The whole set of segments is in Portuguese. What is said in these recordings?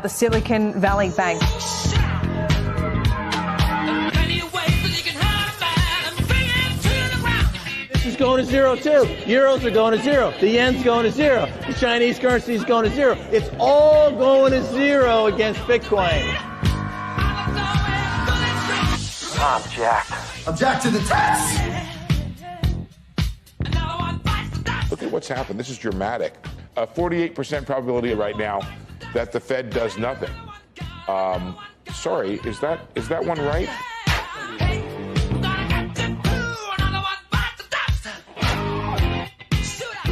The Silicon Valley Bank. This is going to zero too. Euros are going to zero. The yen's going to zero. The Chinese currency is going to zero. It's all going to zero against Bitcoin. I'm jacked. I'm jacked to the test. Look at what's happened. This is dramatic. A 48% probability right now that the Fed does nothing. Um, sorry, is that is that one right?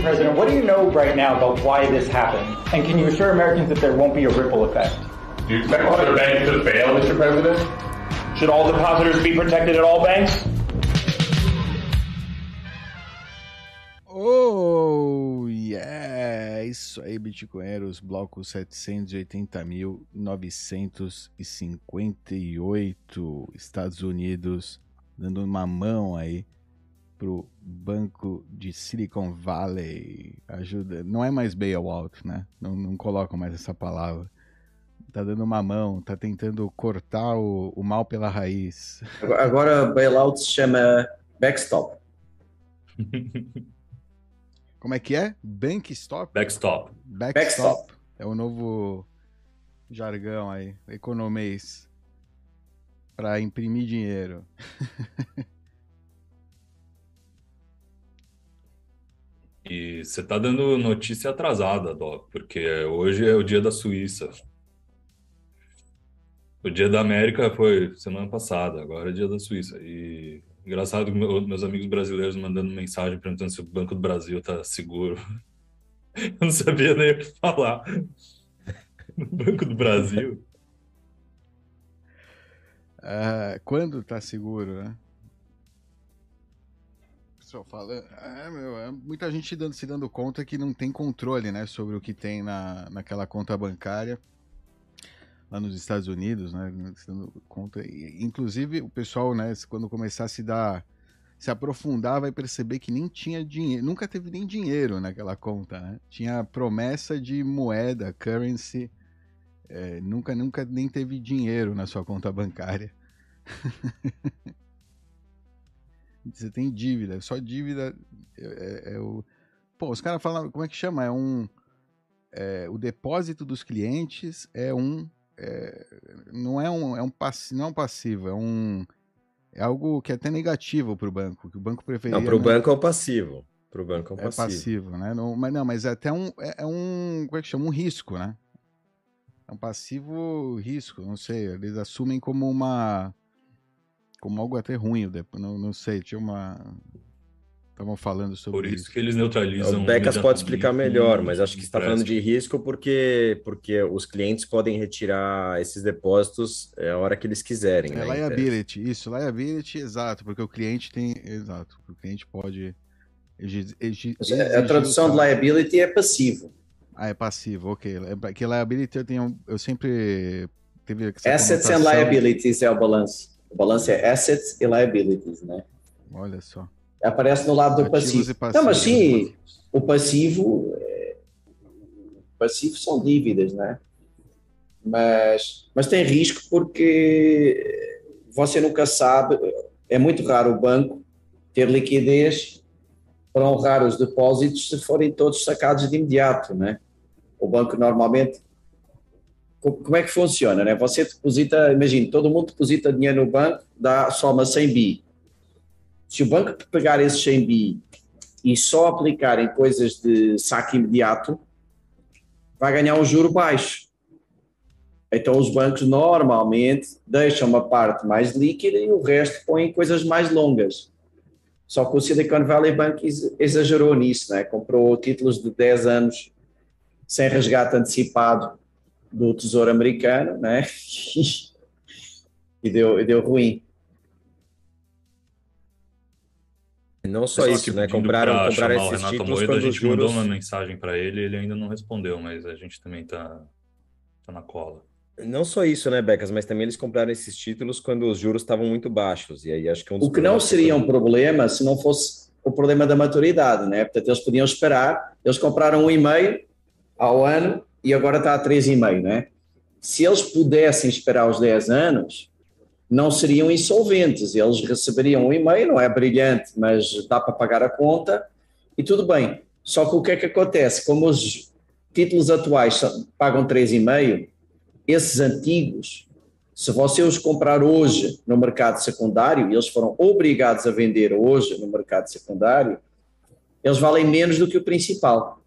President, what do you know right now about why this happened? And can you assure Americans that there won't be a ripple effect? Do you expect other banks to fail, Mr. President? Should all depositors be protected at all banks? Isso aí, Bitcoinheiros, bloco 780.958, Estados Unidos, dando uma mão aí pro banco de Silicon Valley. Ajuda, não é mais bailout, né? Não, não colocam mais essa palavra. Tá dando uma mão, tá tentando cortar o, o mal pela raiz. Agora bailout se chama backstop. Como é que é? Bank stop? Backstop. Backstop. Backstop. É o novo jargão aí, economês. Para imprimir dinheiro. E você tá dando notícia atrasada, Doc, porque hoje é o dia da Suíça. O dia da América foi semana passada, agora é dia da Suíça. E engraçado, meu- meus amigos brasileiros mandando mensagem perguntando se o Banco do Brasil tá seguro. Eu não sabia nem o que falar. No Banco do Brasil. Ah, quando tá seguro, né? Pessoal fala. É, meu, é muita gente dando, se dando conta que não tem controle, né? Sobre o que tem na, naquela conta bancária lá nos Estados Unidos, né? Dando conta. E, inclusive, o pessoal, né? Quando começar a se dar. Se aprofundar, vai perceber que nem tinha dinheiro, nunca teve nem dinheiro naquela conta, né? Tinha promessa de moeda, currency, é, nunca, nunca nem teve dinheiro na sua conta bancária. Você tem dívida, só dívida é, é- é o. Pô, os caras falam, como é que chama? É um. é, o depósito dos clientes é um. É, não é um, é um passivo, não é um passivo, é um. É algo que é até negativo para o banco, que o banco preferia. Não, para o não- banco é o passivo. Para o banco é o é passivo. passivo, né? Não, mas não, mas é até um, é, é um, como é que chama? Um risco, né? É um passivo risco, não sei. Eles assumem como uma, como algo até ruim, não, não sei. Tinha uma, estavam falando sobre Por isso isso. que eles neutralizam. O Becas pode explicar melhor, mas acho que você está falando de risco porque, porque os clientes podem retirar esses depósitos é, a hora que eles quiserem. É né, liability, isso, liability, exato, porque o cliente tem, exato, o cliente pode exi- exi- Mas A, exigir tradução de liability é passivo. Ah, é passivo, ok. É que liability eu tenho, eu sempre teve essa Assets and conotação- liabilities é o balanço. O balanço é assets e liabilities, né? Olha só. Aparece no lado do passivo. Não, mas sim, o passivo, é, o passivo são dívidas, né? Mas, mas tem risco porque você nunca sabe, é muito raro o banco ter liquidez para honrar os depósitos se forem todos sacados de imediato, né? O banco normalmente co- como é que funciona, né? Você deposita, imagina, todo mundo deposita dinheiro no banco, dá soma 100 bi. Se o banco pegar esses 100 bi e só aplicar em coisas de saque imediato, vai ganhar um juro baixo. Então os bancos normalmente deixam uma parte mais líquida e o resto põem em coisas mais longas. Só que o Silicon Valley Bank ex- exagerou nisso, né? comprou títulos de 10 anos sem resgate antecipado do Tesouro Americano, né? e, deu, e deu ruim. Não só Pessoal isso, aqui né? Compraram, pra compraram o esses Renato títulos Moeda, a quando os gente mandou juros... uma mensagem para ele, ele ainda não respondeu, mas a gente também tá, tá na cola. Não só isso, né, Becas, mas também eles compraram esses títulos quando os juros estavam muito baixos. E aí acho que é um dos O que não problemas seria um problema se não fosse o problema da maturidade, né? Portanto, eles podiam esperar, eles compraram um e meio ao ano e agora está a três e meio, né? se eles pudessem esperar os 10 anos, não seriam insolventes, eles receberiam um e-mail, não é brilhante, mas dá para pagar a conta e tudo bem. Só que o que é que acontece? Como os títulos atuais pagam 3,5, esses antigos, se você os comprar hoje no mercado secundário, e eles foram obrigados a vender hoje no mercado secundário, eles valem menos do que o principal.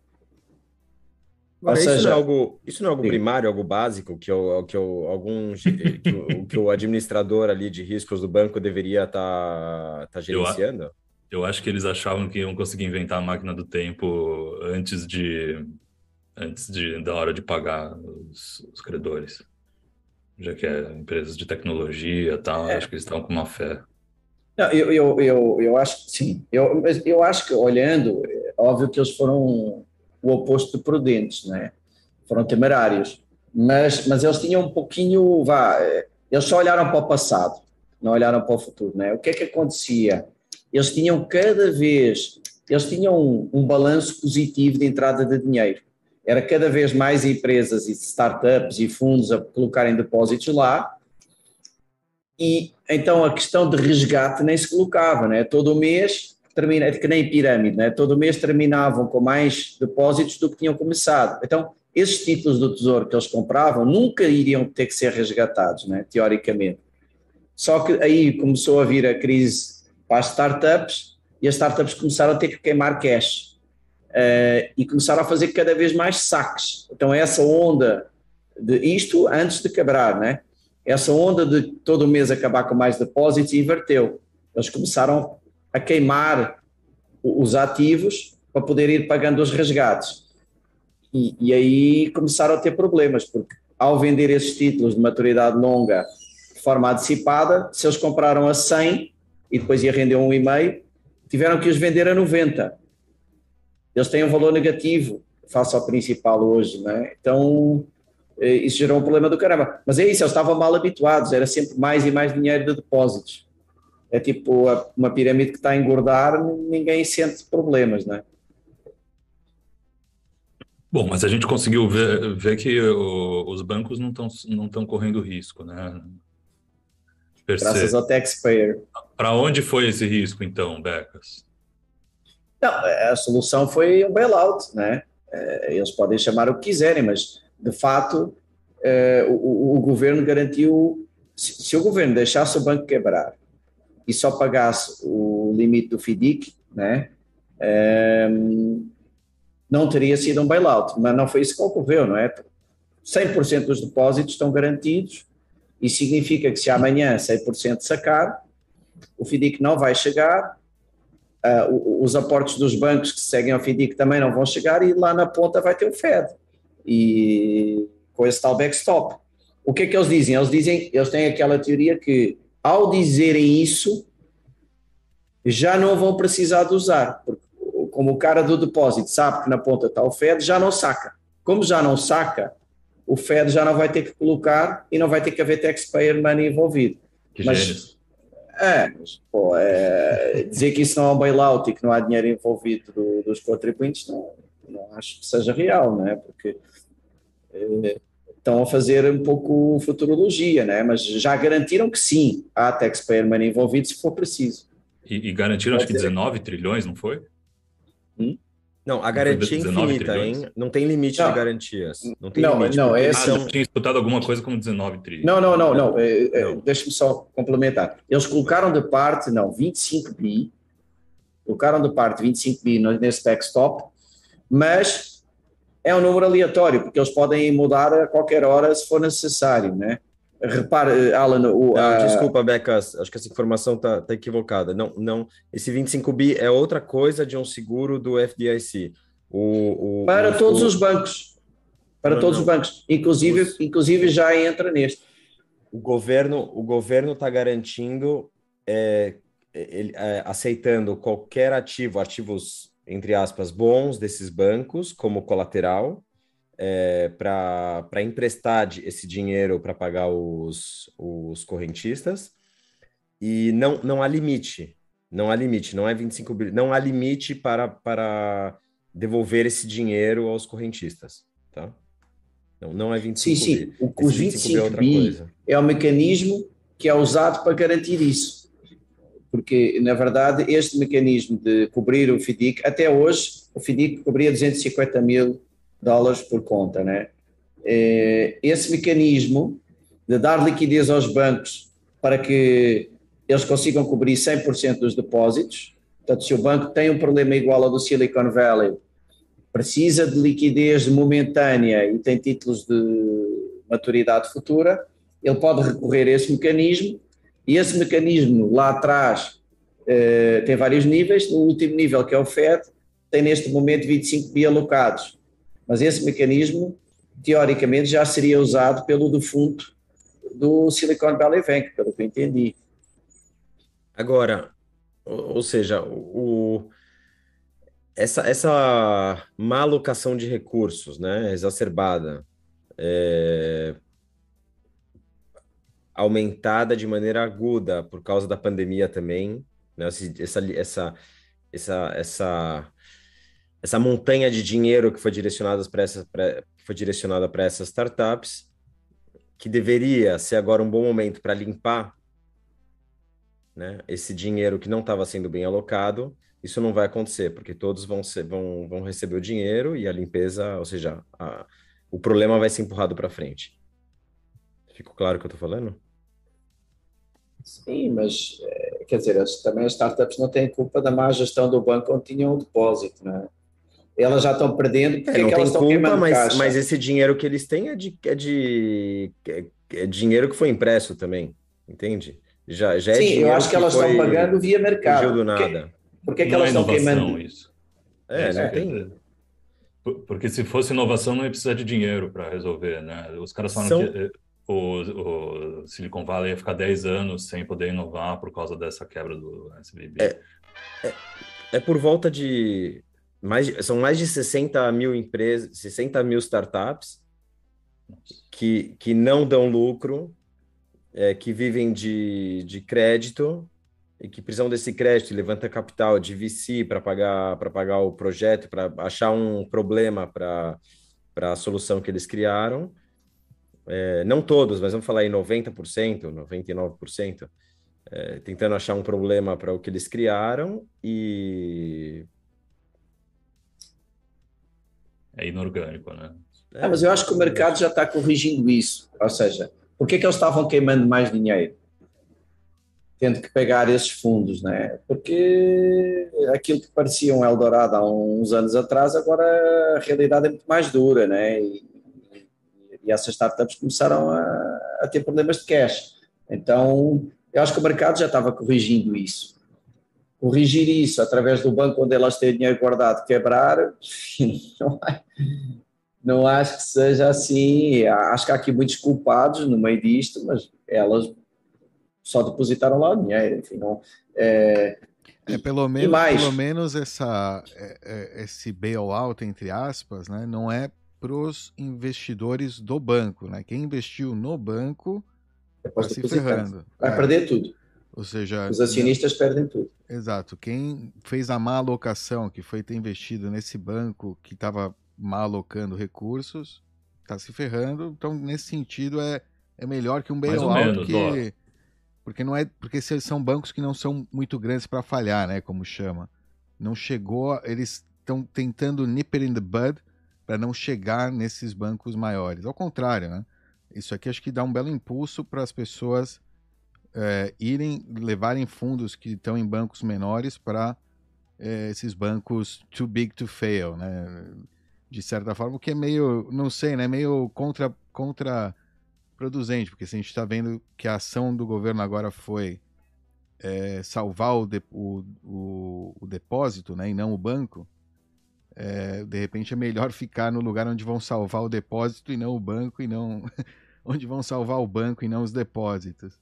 Agora, seja, isso, não é algo, isso não é algo primário, algo básico, que, eu, que, eu, algum, que, o, que o administrador ali de riscos do banco deveria estar tá, tá gerenciando? Eu, eu acho que eles achavam que iam conseguir inventar a máquina do tempo antes de antes de, da hora de pagar os, os credores. Já que é empresas de tecnologia e tal, é. acho que eles estão com uma fé. Não, eu, eu, eu, eu acho que sim. Eu, eu acho que, olhando, é óbvio que eles foram o oposto de prudentes, né? Foram temerários. Mas, mas eles tinham um pouquinho, vá, eles só olharam para o passado, não olharam para o futuro, né? O que é que acontecia? Eles tinham cada vez, eles tinham um, um balanço positivo de entrada de dinheiro. Era cada vez mais empresas e startups e fundos a colocarem depósitos lá, e então a questão de resgate nem se colocava, né? Todo mês termina, é que nem pirâmide, né? todo mês terminavam com mais depósitos do que tinham começado. Então, esses títulos do Tesouro que eles compravam nunca iriam ter que ser resgatados, né? teoricamente. Só que aí começou a vir a crise para as startups e as startups começaram a ter que queimar cash uh, e começaram a fazer cada vez mais saques. Então, essa onda de isto antes de quebrar, né? Essa onda de todo mês acabar com mais depósitos inverteu. Eles começaram a queimar os ativos para poder ir pagando os resgates. E, e, aí começaram a ter problemas, porque ao vender esses títulos de maturidade longa de forma antecipada, se eles compraram a 100 e depois ia render um e-mail, tiveram que os vender a 90. Eles têm um valor negativo face ao principal hoje, não é? Então, eh, isso gerou um problema do caramba. Mas é isso, eles estavam mal habituados, era sempre mais e mais dinheiro de depósitos é tipo uma pirâmide que está a engordar, ninguém sente problemas, né? Bom, mas a gente conseguiu ver, ver que o, os bancos não estão não estão correndo risco, né? Graças ao taxpayer. Para onde foi esse risco, então, Becas? Não, a solução foi um bailout, né? É, eles podem chamar o que quiserem, mas de fato é, o, o, governo garantiu. Se, se o governo deixasse o banco quebrar e só pagasse o limite do FIDIC, né, um, ehm, não teria sido um bailout, mas não foi isso que ocorreu, não é? 100% dos depósitos estão garantidos e significa que se amanhã 100% sacar, o FIDIC não vai chegar, uh, os aportes dos bancos que seguem ao FIDIC também não vão chegar e lá na ponta vai ter o FED e com esse tal backstop. O que é que eles dizem? Eles dizem, eles têm aquela teoria que ao dizerem isso, já não vão precisar de usar, porque como o cara do depósito sabe que na ponta está o Fed, já não saca. Como já não saca, o Fed já não vai ter que colocar e não vai ter que haver taxpayer money envolvido. Que mas, é, mas, pô, é, dizer que isso não é um bailout e que não há dinheiro envolvido do, dos contribuintes, não, não acho que seja real, né? Porque é, estão a fazer um pouco futurologia, né? mas já garantiram que sim, há taxpayer money envolvido se for preciso. E, e garantiram acho que 19 trilhões, não foi? Hum? Não, a garantia é infinita, trilhões. hein? Não tem limite não. de garantias. Não tem não, limite. Não, esse... ah, eu tinha escutado alguma coisa como 19 trilhões. Não, não, não, não. É, é, Deixa-me só complementar. Eles colocaram de parte, não, 25 bi, colocaram de parte 25 bi nesse backstop, mas é um número aleatório, porque eles podem mudar a qualquer hora se for necessário, né? Repare, Alan, o, a... Desculpa, Becas, acho que essa informação está tá equivocada. Não, não, esse 25 bi é outra coisa de um seguro do FDIC. O, o para o, todos os bancos. Para não, todos não. os bancos. Inclusive, os... inclusive já entra neste. O governo o governo está garantindo, é, ele, é, aceitando qualquer ativo, ativos entre aspas, bons desses bancos como colateral é, para emprestar esse dinheiro para pagar os, os correntistas e não, não há limite, não há limite, não é 25 bilhões, não há limite para, para devolver esse dinheiro aos correntistas, tá? Não, não é Sim, 25 sim. bi. O, os Esse 25 bi 25 é outra bi coisa. é o mecanismo que é usado para garantir isso. Porque, na verdade, este mecanismo de cobrir o FDIC, até hoje, o FDIC cobria 250 mil dólares por conta, né? Eh, Esse mecanismo de dar liquidez aos bancos para que eles consigam cobrir 100% dos depósitos, portanto, se o banco tem um problema igual ao do Silicon Valley, precisa de liquidez momentânea e tem títulos de maturidade futura, ele pode recorrer a esse mecanismo e esse mecanismo lá atrás eh, tem vários níveis, no último nível que é o FED tem neste momento 25 bi alocados, mas esse mecanismo teoricamente já seria usado pelo defunto do Silicon Valley Bank, pelo que eu entendi. Agora, ou, seja, o, o- essa, essa má alocação de recursos, né, exacerbada, é, aumentada de maneira aguda por causa da pandemia também, né, essa, essa, essa, essa, essa montanha de dinheiro que foi direcionada para essa, pra- que foi direcionada para essas startups, que deveria ser agora um bom momento para limpar né, esse dinheiro que não estava sendo bem alocado, isso não vai acontecer, porque todos vão, ser, vão, vão receber o dinheiro e a limpeza, ou seja, a- o problema vai ser empurrado para frente. Ficou claro o que eu estou falando? Sim, mas eh, quer dizer, as- também as startups não têm culpa da má gestão do banco onde tinham o depósito, né? Elas já estão perdendo, porque É, é não que tem elas estão culpa, mas, caixa? mas esse dinheiro que eles têm é de, é de é, é dinheiro que foi impresso também, entende? Já, já é Sim, eu dinheiro acho que elas estão foi- pagando via mercado. Do nada. Por que, que Não elas é estão inovação queimando? isso. É, isso não que tem. Porque se fosse inovação, não ia precisar de dinheiro para resolver, né? Os caras falam São- que eh, o, o Silicon Valley ia ficar 10 anos sem poder inovar por causa dessa quebra do SVB. É por volta de mais, são mais de 60 mil empresas, 60 mil startups que, que não dão lucro, é, que vivem de, de crédito e que precisam desse crédito e levanta capital de VC para pagar para pagar o projeto, para achar um problema para a solução que eles criaram. É, não todos, mas vamos falar aí 90%, 99%, é, tentando achar um problema para o que eles criaram e É inorgânico, né? Ah, mas eu acho que o mercado já está corrigindo isso. Ou seja, por que, que eles estavam queimando mais dinheiro? Tendo que pegar esses fundos, né? Porque aquilo que parecia um Eldorado há uns anos atrás, agora a realidade é muito mais dura, né? E, e essas startups começaram a, a ter problemas de cash. Então, eu acho que o mercado já estava corrigindo isso. Corrigir isso através do banco onde elas têm dinheiro guardado quebrar, não é, não acho que seja assim. Acho que há aqui muitos culpados no meio disto, mas elas só depositaram lá o dinheiro. Enfim, não, é, É, pelo menos, pelo menos essa, é, é, esse bailout, entre aspas, né, não é para os investidores do banco. Né? Quem investiu no banco está se ferrando. Vai É, perder tudo. Ou seja, Os acionistas perdem tudo. Exato. Quem fez a má alocação, que foi ter investido nesse banco que estava mal alocando recursos, está se ferrando. Então, nesse sentido, é, é melhor que um bailout que. Porque não é. Porque se- são bancos que não são muito grandes para falhar, né? Como chama. Não chegou. Eles estão tentando nip it in the bud para não chegar nesses bancos maiores. Ao contrário, né? Isso aqui acho que dá um belo impulso para as pessoas é, irem levarem fundos que estão em bancos menores para esses bancos too big to fail, né? De certa forma, o que é meio, não sei, né? Meio contra contraproducente, porque se a gente está vendo que a ação do governo agora foi é, salvar o, de- o, o, o depósito, né? E não o banco. É, de repente é melhor ficar no lugar onde vão salvar o depósito e não o banco e não onde vão salvar o banco e não os depósitos.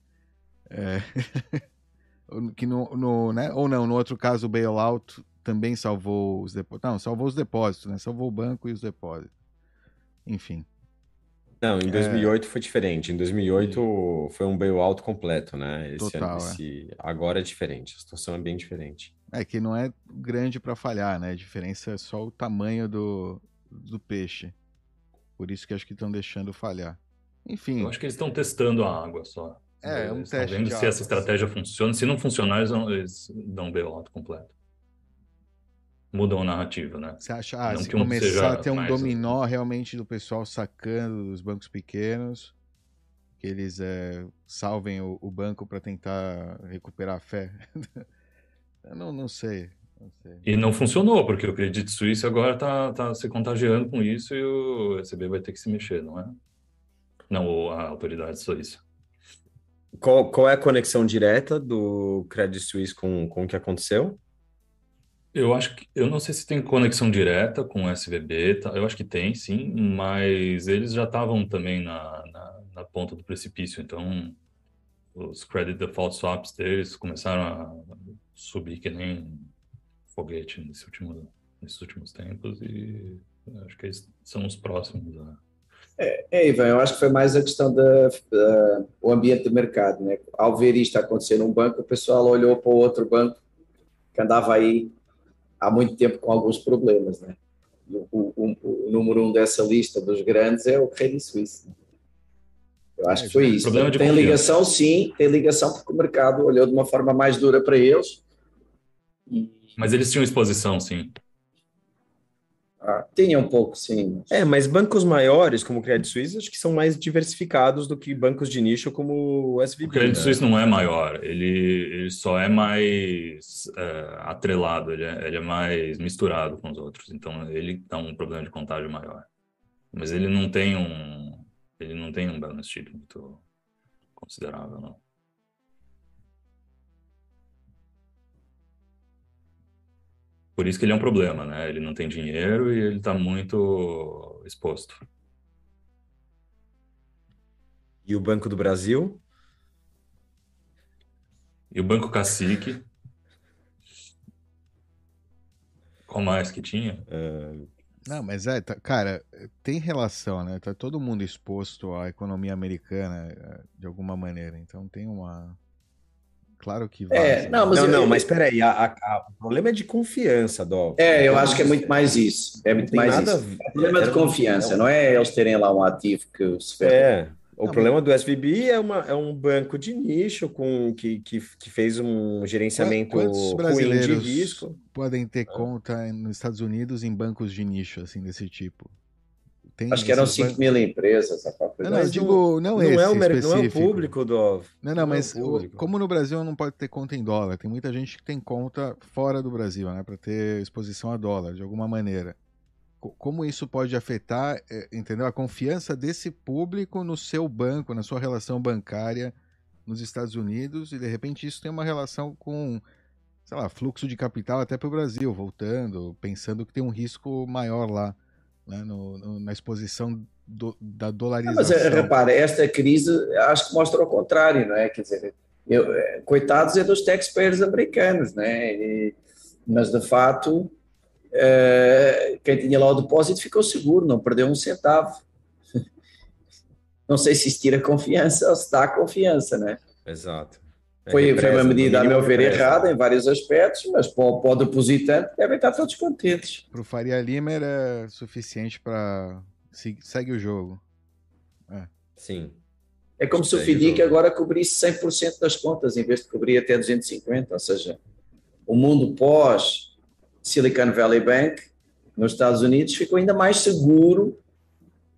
É. que no, no, né? Ou não, no outro caso, o bailout também salvou os depósitos. Não, salvou os depósitos, né? Salvou o banco e os depósitos. Enfim. Não, É. em 2008 foi diferente. Em 2008 foi um bailout completo, né? Esse, Total, é. esse- Agora é diferente. A situação é bem diferente. É que não é grande para falhar, né? A diferença é só o tamanho do, do peixe. Por isso que acho que estão deixando falhar. Enfim. Eu acho que eles estão testando a água só. É, é um teste. Vendo se água, essa estratégia funciona. Se não funcionar, eles, não, eles dão um bailout completo. Mudam a narrativa, né? Você acha, ah, se que começar a ter um dominó realmente do pessoal sacando dos bancos pequenos, que eles é, salvem o, o banco para tentar recuperar a fé? Eu não, não sei. Não sei. E não funcionou, porque o Credit Suisse agora está tá se contagiando com isso e o ECB vai ter que se mexer, não é? Não, a autoridade suíça. Qual, qual é a conexão direta do Credit Suisse com, com o que aconteceu? Eu acho que, eu não sei se tem conexão direta com o SVB, tá? Eu acho que tem, sim, mas eles já estavam também na, na, na ponta do precipício, então os credit default swaps deles começaram a subir que nem foguete nesse último, nesses últimos tempos e acho que eles são os próximos a É, Ivan, eu acho que foi mais a questão do ambiente de mercado. Né? Ao ver isto acontecer num banco, o pessoal olhou para o outro banco que andava aí há muito tempo com alguns problemas. Né? O- o- o número um dessa lista dos grandes é o Credit Suisse. né? Eu acho que foi isso. Problema de Tem confiança. ligação, sim, tem ligação porque o mercado olhou de uma forma mais dura para eles. Mas eles tinham exposição, sim. ah, tinha um pouco, sim. É, mas bancos maiores, como o Credit Suisse, acho que são mais diversificados do que bancos de nicho como o SVB. O Credit né? Suisse não é maior, ele, ele só é mais é, atrelado, ele é, ele é mais misturado com os outros, então ele dá um problema de contágio maior. Mas ele não tem um, ele não tem um balance sheet muito considerável, não. Por isso que ele é um problema, né? Ele não tem dinheiro e ele está muito exposto. E o Banco do Brasil? E o Banco Cacique. Qual mais que tinha? Não, mas é, tá- cara, tem relação, né? Tá todo mundo exposto à economia americana eh, de alguma maneira. Então tem uma. Claro que vai. É, não, mas não, eu- não, eu- mas peraí, a, a- a- o problema é de confiança, Dó. É, eu acho que é muito mais isso. É muito mais nada isso. É problema de confiança, não é eles terem lá um ativo que se ferra. É, o Não, problema do SVB é, uma, é um banco de nicho com, que, que, que fez um gerenciamento ruim de risco. podem ter conta nos Estados Unidos em bancos de nicho, assim, desse tipo? Tem Acho que eram esses 5 bancos- mil empresas. Não, não, eu Mas digo, não, Não é, o, não é o público, Dó. Não, Não não, é o mas como no Brasil não pode ter conta em dólar, tem muita gente que tem conta fora do Brasil, né, para ter exposição a dólar de alguma maneira. Co- Como isso pode afetar, eh, entendeu? A confiança desse público no seu banco, na sua relação bancária nos Estados Unidos e de repente isso tem uma relação com, sei lá, fluxo de capital até para o Brasil, voltando, pensando que tem um risco maior lá, né, no- no- na exposição do- da Ah, dolarização. Mas repara, esta crise acho que mostra o contrário, não é? Quer dizer, eu, eh, coitados é dos taxpayers americanos, não é? E- mas de fato, eh, quem tinha lá o depósito ficou seguro, não perdeu um centavo. Não sei se isso tira confiança ou se dá confiança, né? Exato. É, Foi, foi represa, uma medida, a meu ver, represa. errada em vários aspectos, mas para o, para o depositante devem estar todos contentes. Pro Faria Lima era suficiente para segue o jogo. Sim. É como se o o jogo. agora cobrisse 100% das contas, em vez de cobrir até 250%. Ou seja, o mundo pós Silicon Valley Bank, nos Estados Unidos, ficou ainda mais seguro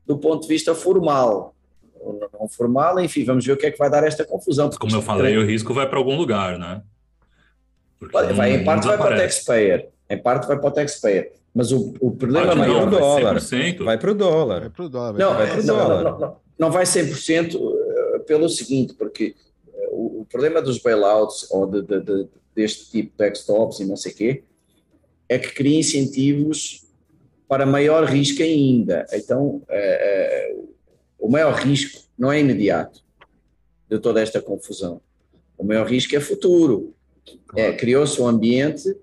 do ponto de vista formal. Ou Não formal, enfim, vamos ver o que é que vai dar esta confusão. porque Como eu isto- falei, o risco vai para algum lugar, né? Porque Vai, vai, não- em parte vai para o taxpayer, em parte vai para o taxpayer. Mas o, o problema maior não, pro vai dólar. 100%. Vai pro Vai dólar. pro dólar. Não, vai pro não, dólar. não, não, não vai 100% eh, pelo seguinte, porque eh, o, o problema dos bailouts ou de, de- de- deste tipo de backstops e não sei o quê, é que cria incentivos para maior risco ainda. Então, eh, eh, o maior risco não é imediato de toda esta confusão. O maior risco é futuro. É, Criou-se um ambiente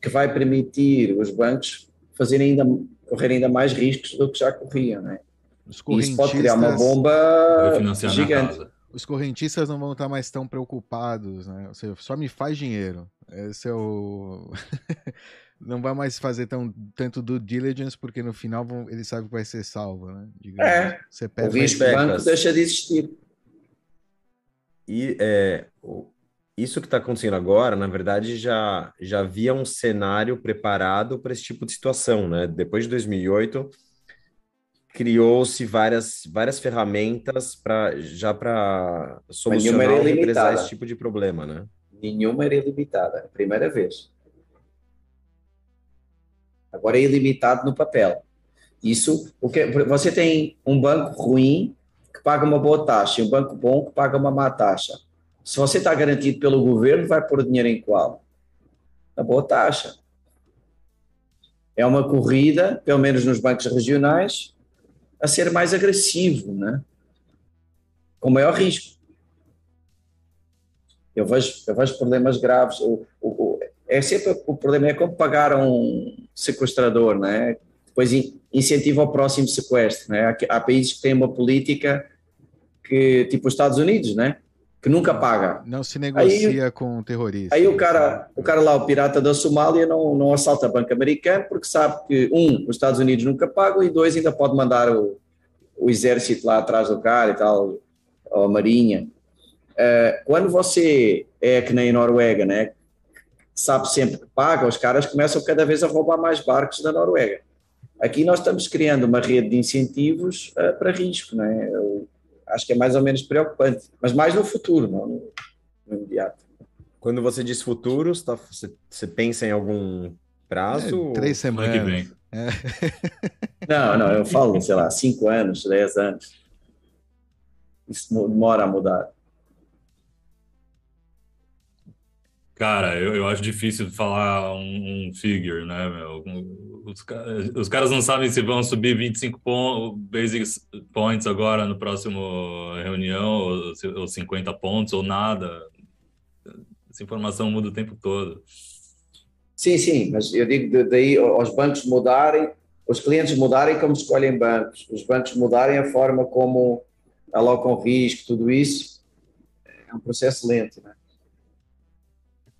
que vai permitir os bancos fazerem ainda, correr ainda mais riscos do que já corriam. É? E isso pode criar uma correntistas, bomba gigante. os correntistas não vão estar mais tão preocupados, né? Ou seja, só me faz dinheiro. Esse é o não vai mais fazer tão, tanto do diligence, porque no final vão, ele sabe que vai ser salvo, né? Digamos. É. Você O perde risco do banco deixa de existir. E é, o- isso que está acontecendo agora, na verdade, já, já havia um cenário preparado para esse tipo de situação, né? Depois de 2008, criou-se várias, várias ferramentas para já para solucionar ilimitada. esse tipo de problema, né? Nenhuma era ilimitada, a primeira vez. Agora é ilimitado no papel. Isso, o que você tem um banco ruim que paga uma boa taxa e um banco bom que paga uma má taxa. Se você está garantido pelo governo, vai pôr dinheiro em qual? Na boa taxa. É uma corrida, pelo menos nos bancos regionais, a ser mais agressivo, né? com maior risco. Eu vejo, eu vejo problemas graves. O, o- é sempre o problema é como pagar a um sequestrador, né? Depois in- incentiva o próximo sequestro, né? Há, há países que têm uma política que tipo os Estados Unidos, né? Que nunca paga. Não se negocia com terroristas. Aí o cara, o cara lá, o pirata da Somália, não, não assalta banco americano porque sabe que, um, os Estados Unidos nunca pagam e, dois, ainda pode mandar o, o exército lá atrás do cara e tal, ou a marinha. Eh, quando você é que nem Noruega, né? Sabe sempre que paga, os caras começam cada vez a roubar mais barcos da Noruega. Aqui nós estamos criando uma rede de incentivos eh, para risco, né? Eu acho que é mais ou menos preocupante, mas mais no futuro, não no, no imediato. Quando você diz futuros, tá, você, você pensa em algum prazo? É, três Semana que vem. semanas. É. Não, não, eu falo, sei lá, 5 anos, 10 anos. Isso demora a mudar. Cara, eu, eu acho difícil falar um, um figure, né, meu? Os, os caras não sabem se vão subir 25 pon basic points agora no próximo reunião, ou, ou 50 pontos, ou nada. Essa informação muda o tempo todo. Sim, sim, mas eu digo daí aos bancos mudarem, os clientes mudarem como escolhem bancos, os bancos mudarem a forma como alocam risco, tudo isso, é um processo lento, né?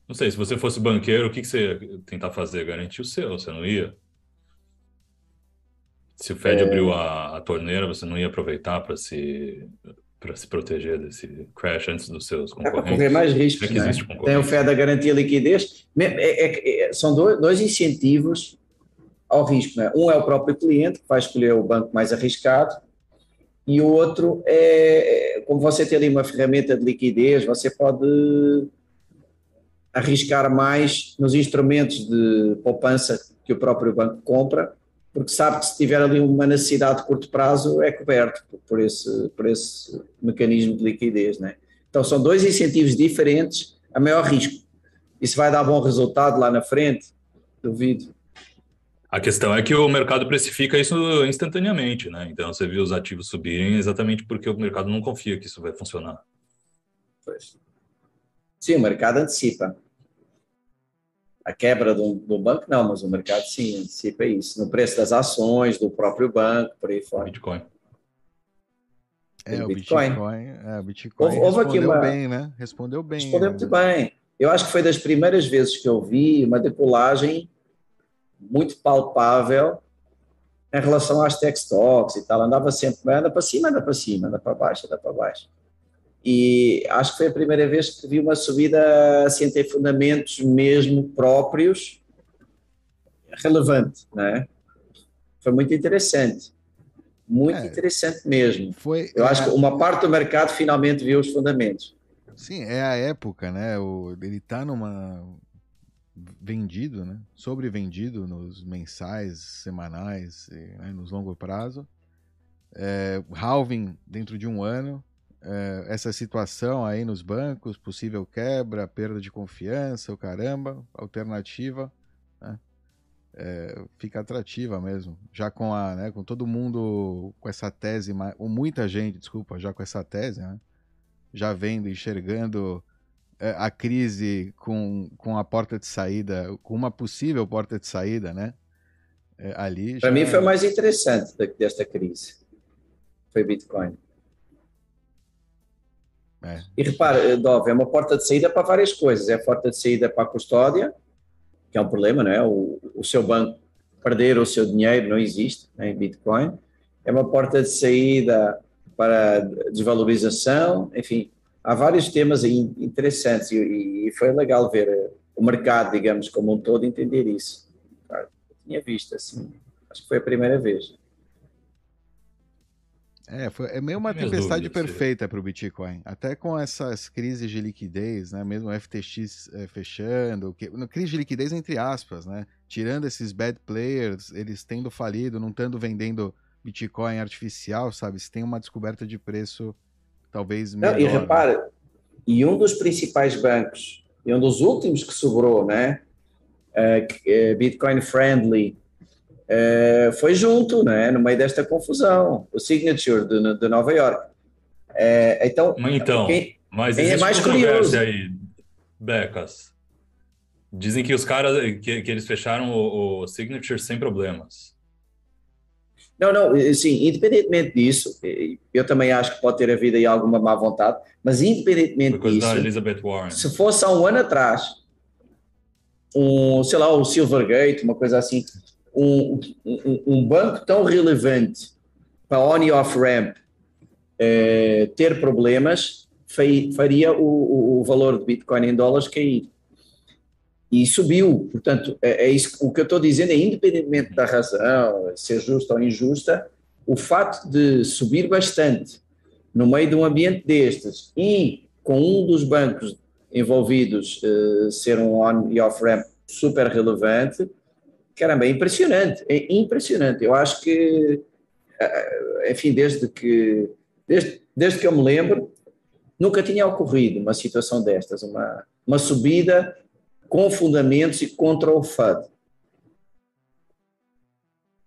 Não sei, se você fosse banqueiro, o que que você ia tentar fazer? Garantir o seu, você não ia? Se o Fed É. abriu a, a torneira, você não ia aproveitar para se, para se proteger desse crash antes dos seus É para concorrentes? correr mais riscos, É né? Tem o. FED a garantir a liquidez. É- é- é- são dois, dois incentivos ao risco. Né? Um é o próprio cliente, que vai escolher o banco mais arriscado, e o outro é, é, como você tem ali uma ferramenta de liquidez, você pode arriscar mais nos instrumentos de poupança que o próprio banco compra, porque sabe que se tiver ali uma necessidade de curto prazo é coberto por- esse, por esse mecanismo de liquidez. Né? Então são dois incentivos diferentes a maior risco. Isso vai dar bom resultado lá na frente? Duvido. A questão é que o mercado precifica isso instantaneamente, né? Então você viu os ativos subirem exatamente porque o mercado não confia que isso vai funcionar. Pois. Sim, o mercado antecipa. A quebra do, do banco, não, mas o mercado sim antecipa isso. No preço das ações, do próprio banco, por aí fora. Bitcoin. É, o Bitcoin. Bitcoin. É, o Bitcoin Houve- houve aqui respondeu uma- bem, né? Respondeu bem. Respondeu né? muito bem. Eu acho que foi das primeiras vezes que eu vi uma decolagem muito palpável em relação às tech stocks e tal. Andava sempre, anda para cima, anda para cima, anda para baixo, anda para baixo. E acho que foi a primeira vez que vi uma subida sem ter fundamentos mesmo próprios relevante, né? Foi muito interessante. Muito É. interessante mesmo. Foi, Eu é, acho que uma parte do mercado finalmente viu os fundamentos. Sim, é a época, né? O, ele tá numa. vendido, né? Sobrevendido nos mensais, semanais, e, né, nos longo prazo. É, halving dentro de um ano. É, essa situação aí nos bancos, possível quebra, perda de confiança, o caramba, alternativa, né? É, fica atrativa mesmo. Já com a, né, com todo mundo com essa tese, ou muita gente, desculpa, já com essa tese, né? Já vendo, enxergando é, a crise com, com a porta de saída, com uma possível porta de saída, né? É, ali. Para já- mim foi o mais interessante desta crise. Foi Bitcoin. É. E repara, Dove, é uma porta de saída para várias coisas. É porta de saída para a custódia, que é um problema, não é? O, o seu banco perder o seu dinheiro não existe né, em Bitcoin. É uma porta de saída para desvalorização, enfim, há vários temas interessantes e, e foi legal ver o mercado, digamos, como um todo entender isso. Eu tinha visto assim, acho que foi a primeira vez. É, foi, é meio uma tempestade perfeita para o Bitcoin. Até com essas crises de liquidez, né? Mesmo o FTX é, fechando, que, crise de liquidez entre aspas, né? Tirando esses bad players, eles tendo falido, não estando vendendo Bitcoin artificial, sabe? Se tem uma descoberta de preço talvez melhor. Não, e repara, e um dos principais bancos, e um dos últimos que sobrou, né? É, Bitcoin friendly, é, foi junto, né, no meio desta confusão, o Signature de, de Nova York. É, então, então quem, mas quem é mais curioso aí, Becas. Dizem que os caras que, que eles fecharam o, o, Signature sem problemas. Não, não, sim, independentemente disso, eu também acho que pode ter havido aí alguma má vontade, mas independentemente disso, Elizabeth Warren. se fosse há um ano atrás, um, sei lá, o Silvergate, uma coisa assim, um, um, banco tão relevante para on e off ramp eh, ter problemas faria o, o, valor de Bitcoin em dólares cair. E subiu, portanto, é, é isso, o que eu estou dizendo é independentemente da razão, ser justa ou injusta, o fato de subir bastante no meio de um ambiente destes e com um dos bancos envolvidos uh, ser um on e off ramp super relevante, caramba, é impressionante, é impressionante. Eu acho que, eh, enfim, desde que, desde, desde que eu me lembro, nunca tinha ocorrido uma situação destas, uma, uma subida com fundamentos e contra o FUD.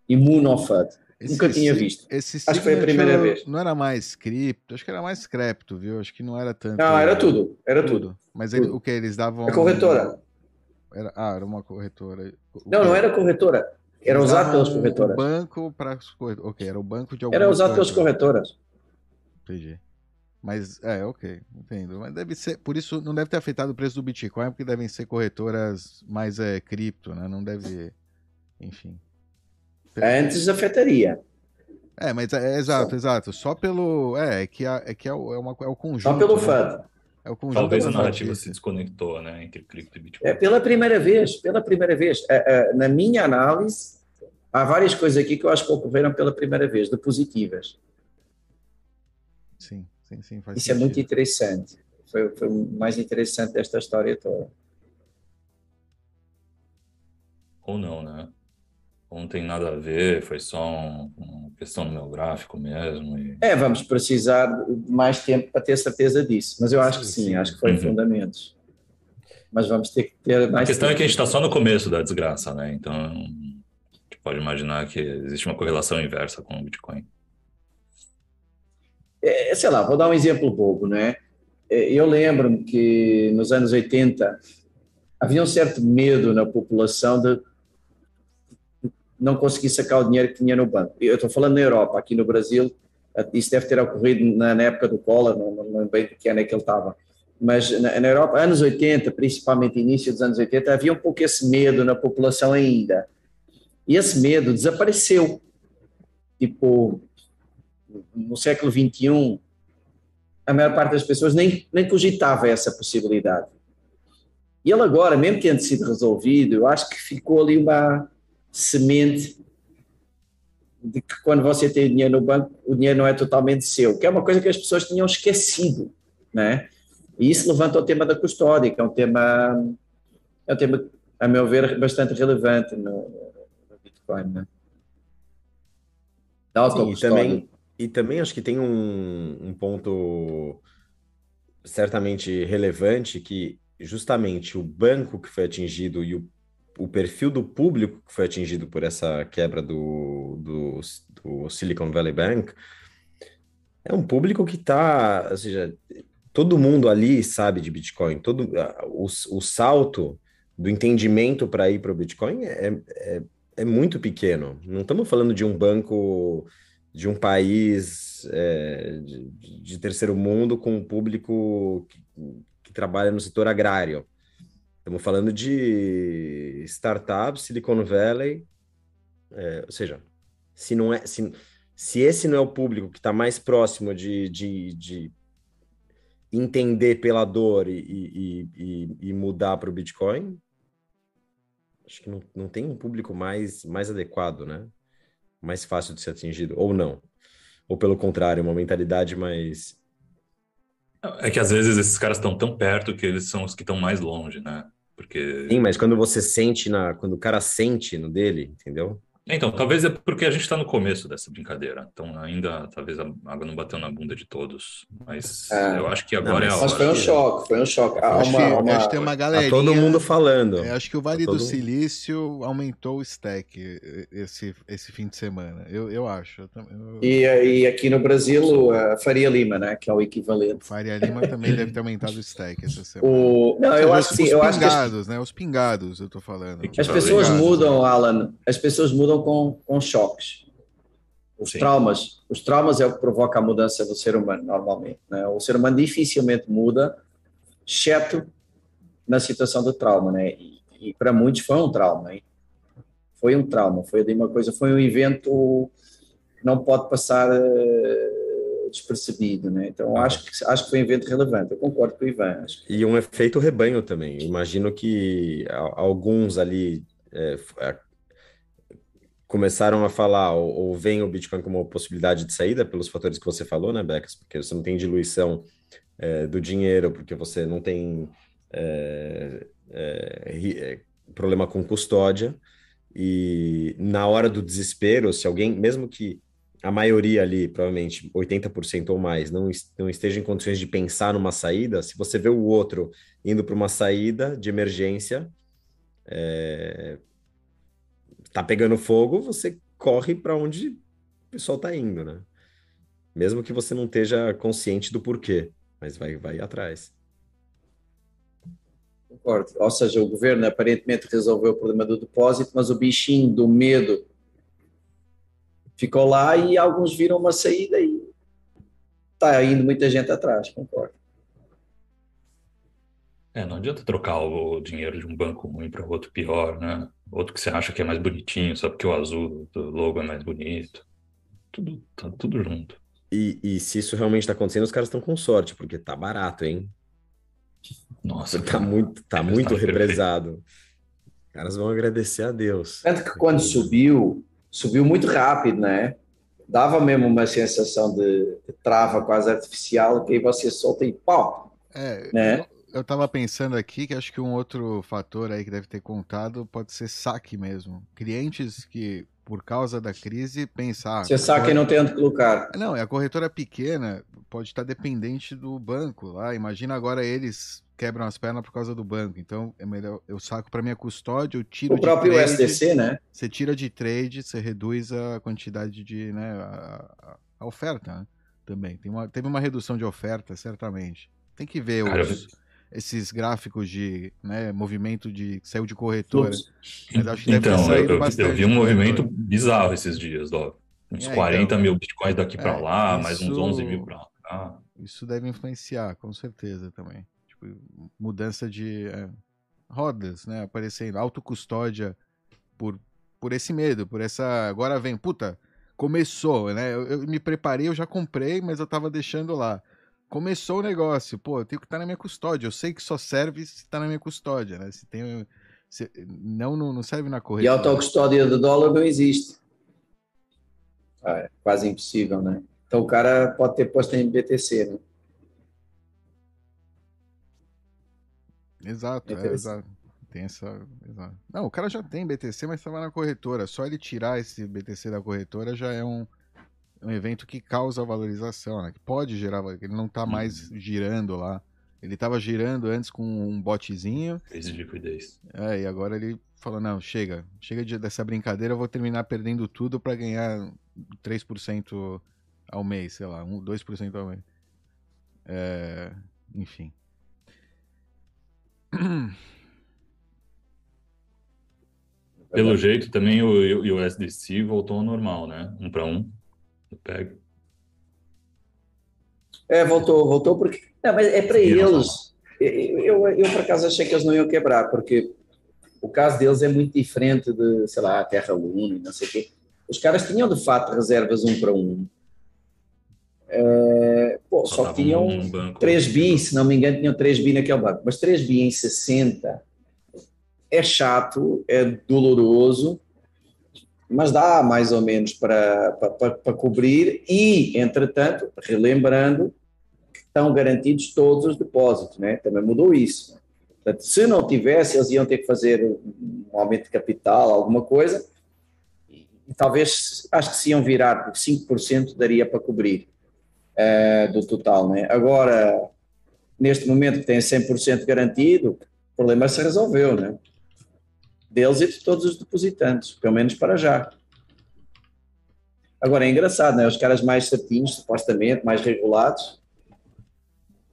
Imune ao FUD. Esse, Nunca tinha visto. Esse acho que foi a primeira vez. Não era mais cripto, acho que era mais cripto, viu? Acho que não era tanto. Não, era tudo, era tudo. tudo. Mas tudo. Ele, o que eles davam. A corretora. Era, ah, era uma corretora. Não, não era corretora. Era usado pelas corretoras. banco para Ok, era o banco de Era usado pelas corretoras. Entendi. Mas, é, ok, entendo. Mas deve ser, por isso não deve ter afetado o preço do Bitcoin, porque devem ser corretoras mais é, cripto, né? Não deve, enfim. Antes afetaria. É, mas é, é exato, Só. exato. Só pelo, é, é que, é, é que é, o, é, uma, é o conjunto. Só pelo né? FUD. É o Talvez a narrativa se desconectou, né, entre cripto e Bitcoin. É pela primeira vez, pela primeira vez. É, é, na minha análise, há várias coisas aqui que eu acho que ocorreram pela primeira vez, de positivas. Sim, sim, sim. Isso sentido. é muito interessante. Foi, foi o mais interessante desta história toda. Ou não, né? Não tem nada a ver, foi só um, uma questão do meu gráfico mesmo. E... É, vamos precisar de mais tempo para ter certeza disso, mas eu acho que sim, sim. acho que foi uhum. fundamentos. Mas vamos ter que ter mais. A questão tempo. é que a gente está só no começo da desgraça, né? Então a gente pode imaginar que existe uma correlação inversa com o Bitcoin. É, sei lá, vou dar um exemplo bobo, né? É, eu lembro que nos anos 80 havia um certo medo na população de não conseguir sacar o dinheiro que tinha no banco. Eu estou falando na Europa, aqui no Brasil, isso deve ter ocorrido na, na época do Collor, não, lembro bem que ano é que ele estava. Mas na, na, Europa, anos 80, principalmente início dos anos 80, havia um pouco esse medo na população ainda. E esse medo desapareceu. Tipo, no século XXI, a maior parte das pessoas nem, nem cogitava essa possibilidade. E ele agora, mesmo tendo sido resolvido, eu acho que ficou ali uma, semente de que quando você tem dinheiro no banco, o dinheiro não é totalmente seu, que é uma coisa que as pessoas tinham esquecido, né? E isso levanta o tema da custódia, que é um tema, é um tema a meu ver, bastante relevante no, no Bitcoin, né? Da Sim, e também, e também acho que tem um, um ponto certamente relevante que justamente o banco que foi atingido e o o perfil do público que foi atingido por essa quebra do, do, do Silicon Valley Bank é um público que está, ou seja, todo mundo ali sabe de Bitcoin, todo o, o salto do entendimento para ir para o Bitcoin é, é, é, muito pequeno. Não estamos falando de um banco de um país é, de, de, terceiro mundo com um público que, que trabalha no setor agrário. Estamos falando de startups, Silicon Valley, é, ou seja, se não é, se, se esse não é o público que está mais próximo de, de, de, entender pela dor e, e, e, e mudar para o Bitcoin, acho que não, não tem um público mais, mais adequado, né? Mais fácil de ser atingido, ou não. Ou pelo contrário, uma mentalidade mais. É que às vezes esses caras estão tão perto que eles são os que estão mais longe, né? Porque. Sim, mas quando você sente na. Quando o cara sente no dele, entendeu? Então, talvez é porque a gente está no começo dessa brincadeira. Então, ainda, talvez a água não bateu na bunda de todos. Mas é. eu acho que agora não, é a hora. Mas foi um choque, foi um choque. Ah, acho, uma, uma... acho que tem uma galerinha... Tá todo mundo falando. É, acho que o Vale tá do Silício aumentou o stack esse, esse fim de semana. Eu, eu acho. Eu, eu... E, e aqui no Brasil, a Faria Lima, né? Que é o equivalente. Faria Lima também deve ter aumentado o stack essa semana. O... Não, eu acho que sim. Os pingados, né? Os pingados, eu tô falando. As pessoas mudam, Alan. As pessoas mudam com, com choques. Os Sim. traumas, os traumas é o que provoca a mudança do ser humano normalmente. Né? O ser humano dificilmente muda, exceto na situação do trauma, né? E, e para muitos foi um trauma, hein? foi um trauma, foi uma coisa, foi um evento que não pode passar uh, despercebido, né? Então ah. acho que acho que foi um evento relevante. Eu concordo com o Ivan. Que... E um efeito rebanho também. Imagino que alguns ali é, começaram a falar ou, ou vem o Bitcoin como possibilidade de saída pelos fatores que você falou, né, Becas? Porque você não tem diluição é, do dinheiro, porque você não tem é, é, é problema com custódia. E na hora do desespero, se alguém, mesmo que a maioria ali, provavelmente 80% ou mais, não, não esteja em condições de pensar numa saída, se você vê o outro indo para uma saída de emergência, é, tá pegando fogo, você corre para onde o pessoal tá indo, né? Mesmo que você não esteja consciente do porquê, mas vai, vai atrás. Concordo. Ou seja, o governo aparentemente resolveu o problema do depósito, mas o bichinho do medo ficou lá e alguns viram uma saída e está indo muita gente atrás, concordo. É, não adianta trocar o dinheiro de um banco ruim para outro pior, né? Outro que você acha que é mais bonitinho, só porque o azul do logo é mais bonito. Tudo, tá tudo junto. E, e se isso realmente está acontecendo, os caras estão com sorte, porque tá barato, hein? Nossa, tá muito, tá muito represado. Os caras vão agradecer a Deus. Tanto que quando subiu, subiu muito rápido, né? Dava mesmo uma sensação de, de trava quase artificial, que aí você solta e pau. É, né? eu tava pensando aqui que acho que um outro fator aí que deve ter contado pode ser saque mesmo. Clientes que, por causa da crise, pensar. Ah, Se saque corretora... não tem onde colocar. Não, é a corretora pequena, pode estar dependente do banco lá. Imagina agora eles quebram as pernas por causa do banco. Então é melhor eu saco para minha custódia, eu tiro o próprio trade, SDC, né? Você tira de trade, você reduz a quantidade de, né, a, a oferta, né? também. Tem uma, teve uma redução de oferta, certamente. Tem que ver Cara, os, esses gráficos de né, movimento de saiu de corretora. então, eu, eu, vi um movimento bizarro esses dias, ó. Uns é, 40 então, mil bitcoins daqui para é, lá, isso, mais uns 11 mil para lá. Isso deve influenciar, com certeza também. Tipo, mudança de é, rodas, né? Aparecendo, autocustódia por, por esse medo, por essa. Agora vem, puta, começou, né? Eu, eu me preparei, eu já comprei, mas eu tava deixando lá começou o negócio, pô, eu tenho que estar na minha custódia. Eu sei que só serve se está na minha custódia, né? Se tem, se, não, não serve na corretora. E a autocustódia do dólar não existe. Ah, é quase impossível, né? Então o cara pode ter posto em BTC, né? Exato, é, exato. Tem essa. Exato. Não, o cara já tem BTC, mas estava na corretora. Só ele tirar esse BTC da corretora já é um, um evento que causa valorização, né? Que pode gerar, ele não está mais uhum. girando lá. Ele estava girando antes com um botezinho. Crise de liquidez. É, e agora ele falou: não, chega, chega de, dessa brincadeira, eu vou terminar perdendo tudo para ganhar 3% ao mês, sei lá, 1, 2% ao mês. É, enfim. Pelo jeito, também o, o USDC voltou ao normal, né? Um para um. Eu pego. É, voltou, voltou porque. Não, mas é para eles. Eu, eu, eu, por acaso achei que eles não iam quebrar, porque o caso deles é muito diferente de, sei lá, Terra Luna e não sei o quê. Os caras tinham de fato reservas um para um. É, pô, só, só tinham um 3 bi, se não me engano, tinham 3 bi naquele banco, mas 3 bi em 60 é chato, é doloroso, mas dá mais ou menos para, para, para cobrir e, entretanto, relembrando que estão garantidos todos os depósitos, né? também mudou isso. Portanto, se não tivesse, eles iam ter que fazer um aumento de capital, alguma coisa, e talvez, acho que se iam virar 5% daria para cobrir uh, do total. Né? Agora, neste momento que tem 100% garantido, o problema se resolveu, né? Deles e de todos os depositantes, pelo menos para já. Agora é engraçado, né? os caras mais certinhos, supostamente, mais regulados,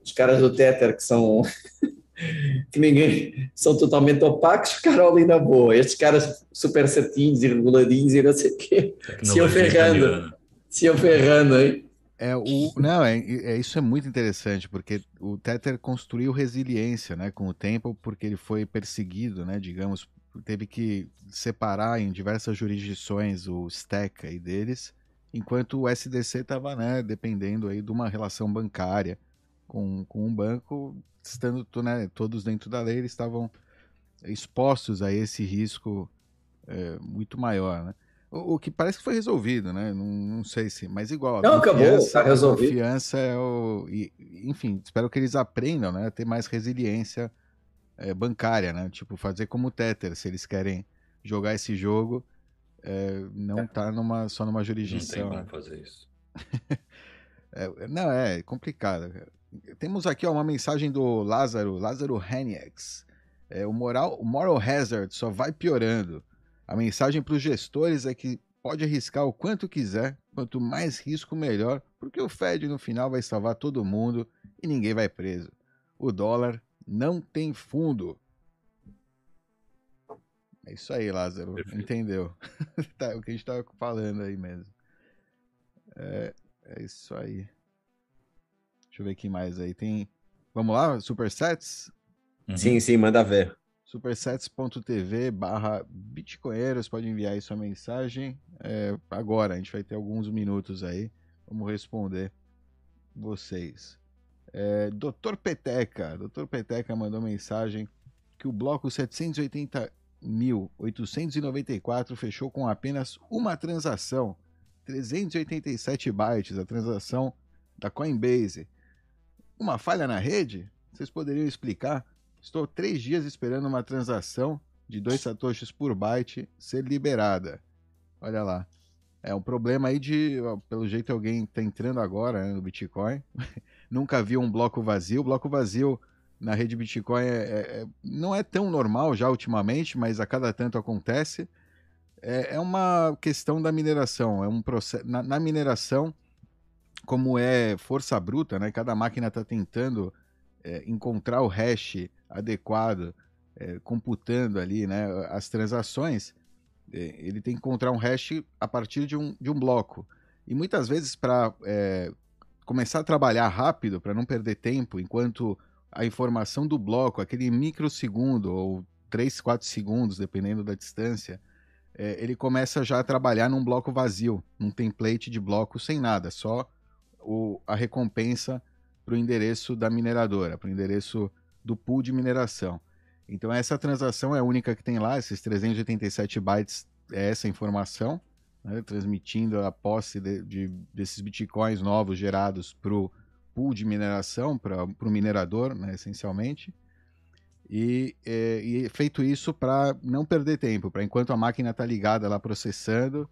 os caras do Tether que são que ninguém são totalmente opacos, ficaram ali na boa. Estes caras super certinhos e reguladinhos e não sei o quê, se iam ferrando, se iam ferrando, hein? É, o, não, é, é, isso é muito interessante, porque o Tether construiu resiliência né, com o tempo, porque ele foi perseguido, né, digamos, teve que separar em diversas jurisdições o stack aí deles, enquanto o SDC estava né, dependendo aí de uma relação bancária com, com um banco, estando né, todos dentro da lei, eles estavam expostos a esse risco é, muito maior, né? O, o, que parece que foi resolvido, né? Não, não sei se, mas igual. Não, acabou, tá resolvido. A confiança é o. E, enfim, espero que eles aprendam, né? A ter mais resiliência é, bancária, né? Tipo, fazer como o Tether, se eles querem jogar esse jogo, é, não é. tá numa, só numa jurisdição. Não tem como fazer isso. é, não, é complicado. Temos aqui ó, uma mensagem do Lázaro, Lázaro Heniex. É, o, moral, o moral hazard só vai piorando. A mensagem para os gestores é que pode arriscar o quanto quiser, quanto mais risco, melhor, porque o Fed no final vai salvar todo mundo e ninguém vai preso. O dólar não tem fundo. É isso aí, Lázaro. Perfeito. Entendeu? tá, o que a gente estava falando aí mesmo. É, é isso aí. Deixa eu ver aqui mais aí. Tem. Vamos lá? Supersets? Uhum. Sim, sim, manda ver. Supersets.tv barra Bitcoinheiros. Pode enviar aí sua mensagem. É, agora, a gente vai ter alguns minutos aí. Vamos responder vocês. É, Doutor Peteca, Doutor Peteca mandou mensagem que o bloco 780.894 fechou com apenas uma transação, 387 bytes, a transação da Coinbase. Uma falha na rede? Vocês poderiam explicar? Estou três dias esperando uma transação de dois satoshis por byte ser liberada. Olha lá. É um problema aí de, pelo jeito, alguém está entrando agora né, no Bitcoin nunca viu um bloco vazio. O bloco vazio na rede Bitcoin é, é, é, não é tão normal já ultimamente, mas a cada tanto acontece. É, é uma questão da mineração. É um processo na, na, mineração, como é força bruta, né? Cada máquina está tentando é, encontrar o hash adequado, é, computando ali, né? As transações. ele tem que encontrar um hash a partir de um, de um bloco. E muitas vezes, para começar a trabalhar rápido para não perder tempo, enquanto a informação do bloco, aquele microsegundo ou 3, 4 segundos, dependendo da distância, é, ele começa já a trabalhar num bloco vazio, num template de bloco sem nada, só o, a recompensa para o endereço da mineradora, para o endereço do pool de mineração. Então essa transação é a única que tem lá, esses 387 bytes é essa informação né, transmitindo a posse de, de, desses bitcoins novos gerados para o pool de mineração, para o minerador, né, essencialmente. E, é, e feito isso para não perder tempo, para enquanto a máquina está ligada lá processando,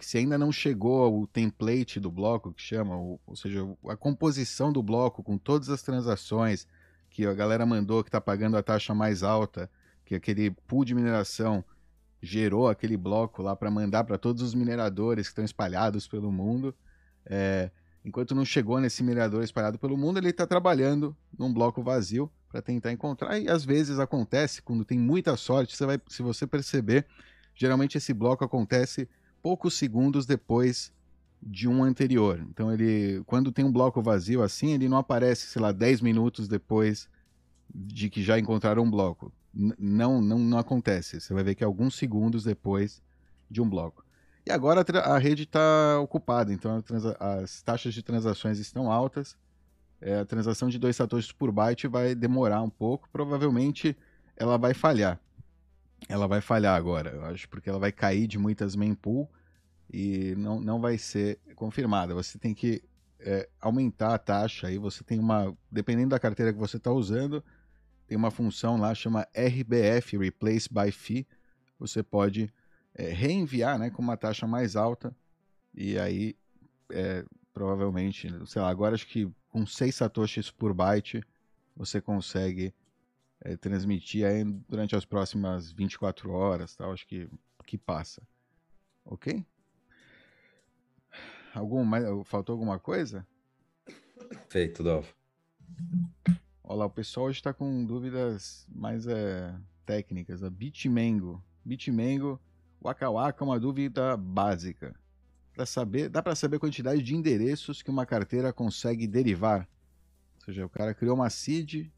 se ainda não chegou o template do bloco, que chama, ou, ou seja, a composição do bloco com todas as transações que a galera mandou que está pagando a taxa mais alta, que aquele pool de mineração gerou aquele bloco lá para mandar para todos os mineradores que estão espalhados pelo mundo. É, enquanto não chegou nesse minerador espalhado pelo mundo, ele está trabalhando num bloco vazio para tentar encontrar. E às vezes acontece, quando tem muita sorte, você vai, se você perceber, geralmente esse bloco acontece poucos segundos depois de um anterior. Então ele, quando tem um bloco vazio assim, ele não aparece, sei lá, 10 minutos depois de que já encontraram um bloco. Não, não, não acontece. Você vai ver que é alguns segundos depois de um bloco. E agora a, a rede está ocupada, então as taxas de transações estão altas. É, a transação de 2 satoshis por byte vai demorar um pouco. Provavelmente ela vai falhar. Ela vai falhar agora, eu acho, porque ela vai cair de muitas mempool e não, não vai ser confirmada. Você tem que é, aumentar a taxa aí. Você tem uma, dependendo da carteira que você está usando, tem uma função lá chama RBF Replace by Fee. Você pode é, reenviar, né, com uma taxa mais alta e aí é, provavelmente, sei lá, agora acho que com 6 satoshis por byte você consegue é, transmitir aí durante as próximas 24 horas, tal, acho que que passa. OK? Algum mais, faltou alguma coisa? Feito, Dolph. Olha lá, o pessoal hoje está com dúvidas mais é, técnicas. A Bitmango. Bitmango, Waka Waka é uma dúvida básica. Para saber, dá para saber a quantidade de endereços que uma carteira consegue derivar. Ou seja, o cara criou uma seed,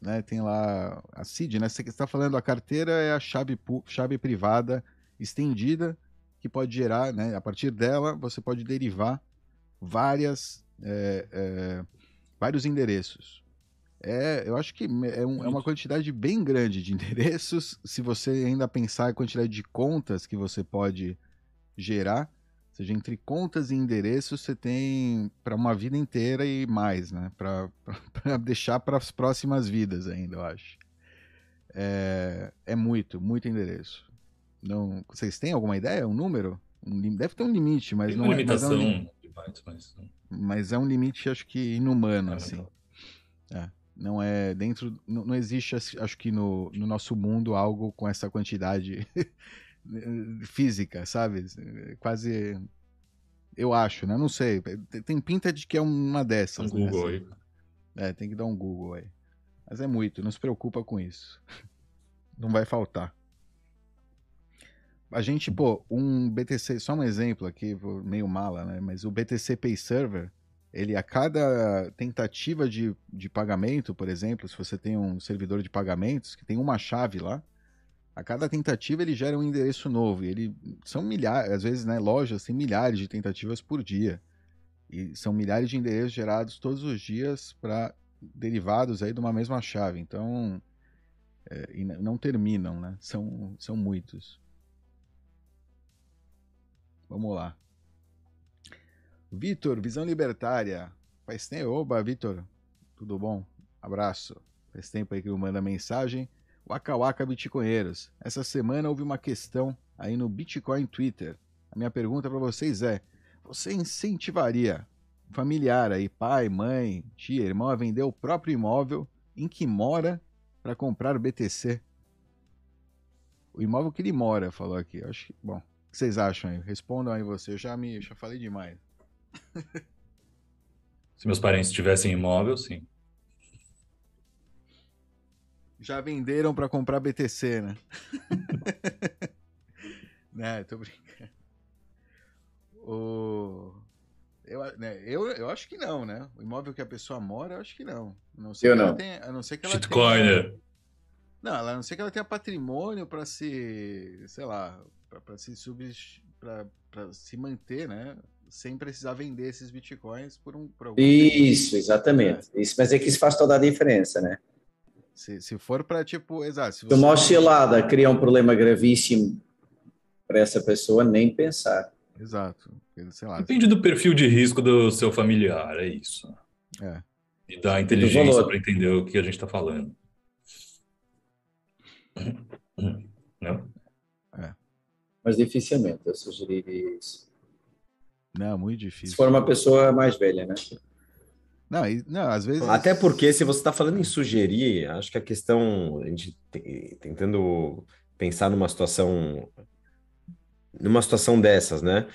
né? Tem lá a seed, né? Você está falando a carteira é a chave, chave privada estendida que pode gerar, né? A partir dela você pode derivar várias, é, é, vários endereços. É, eu acho que é, um, é, uma quantidade bem grande de endereços. Se você ainda pensar a quantidade de contas que você pode gerar, ou seja, entre contas e endereços, você tem para uma vida inteira e mais, né? Para deixar para as próximas vidas ainda, eu acho. É, é muito, muito endereço. Não, vocês têm alguma ideia? Um número? Um, deve ter um limite, mas tem não uma limitação é. Mas é um, de bytes, mas... mas é um limite, acho que inumano, é, assim. É. Não é dentro. Não, não existe, acho que no, no nosso mundo, algo com essa quantidade física, sabe? Quase. Eu acho, né? Não sei. Tem pinta de que é uma dessas. Um Google né? assim. aí. É, tem que dar um Google aí. Mas é muito, não se preocupa com isso. Não vai faltar. A gente, pô, um BTC, só um exemplo aqui, meio mala, né? Mas o BTC Pay Server, ele a cada tentativa de, de pagamento, por exemplo, se você tem um servidor de pagamentos que tem uma chave lá, a cada tentativa ele gera um endereço novo. E ele são milhares, às vezes, né, lojas têm milhares de tentativas por dia. E são milhares de endereços gerados todos os dias para derivados aí de uma mesma chave. Então, é, e não terminam, né? São, são muitos. Vamos lá. Vitor, Visão Libertária. Faz tempo. Oba, Vitor. Tudo bom? Abraço. Faz tempo aí que eu manda mensagem. Waka Waka Bitcoinheiros. Essa semana houve uma questão aí no Bitcoin Twitter. A minha pergunta para vocês é: você incentivaria familiar aí, pai, mãe, tia, irmão, a vender o próprio imóvel em que mora para comprar BTC? O imóvel que ele mora, falou aqui. Acho que, bom, o que vocês acham aí? Respondam aí você. Eu já me já falei demais. Se meus parentes tivessem imóvel, sim. Já venderam para comprar BTC, né? né, tô brincando. O... Eu, né, eu, eu acho que não, né? O imóvel que a pessoa mora, eu acho que não. A não ser eu que não. Ela tenha, a não ser que ela Shitcoiner. tenha... Não, ela a não ser que ela tenha patrimônio para se, sei lá, para se sub, para se manter, né? Sem precisar vender esses bitcoins por um por algum Isso, exatamente. Isso, mas é que isso faz toda a diferença, né? Se, se for para tipo, exato. Se Se uma oscilada cria um problema gravíssimo para essa pessoa, nem pensar. Exato. Sei lá. Depende do perfil de risco do seu familiar, é isso. É. E da inteligência para entender o que a gente está falando. Não? Mas dificilmente eu sugeriria isso. Não, muito difícil. Se for uma pessoa mais velha, né? Não, e- não, às vezes. Até porque, se você está falando em sugerir, acho que a questão, a gente te- tentando pensar numa situação, numa situação dessas, né?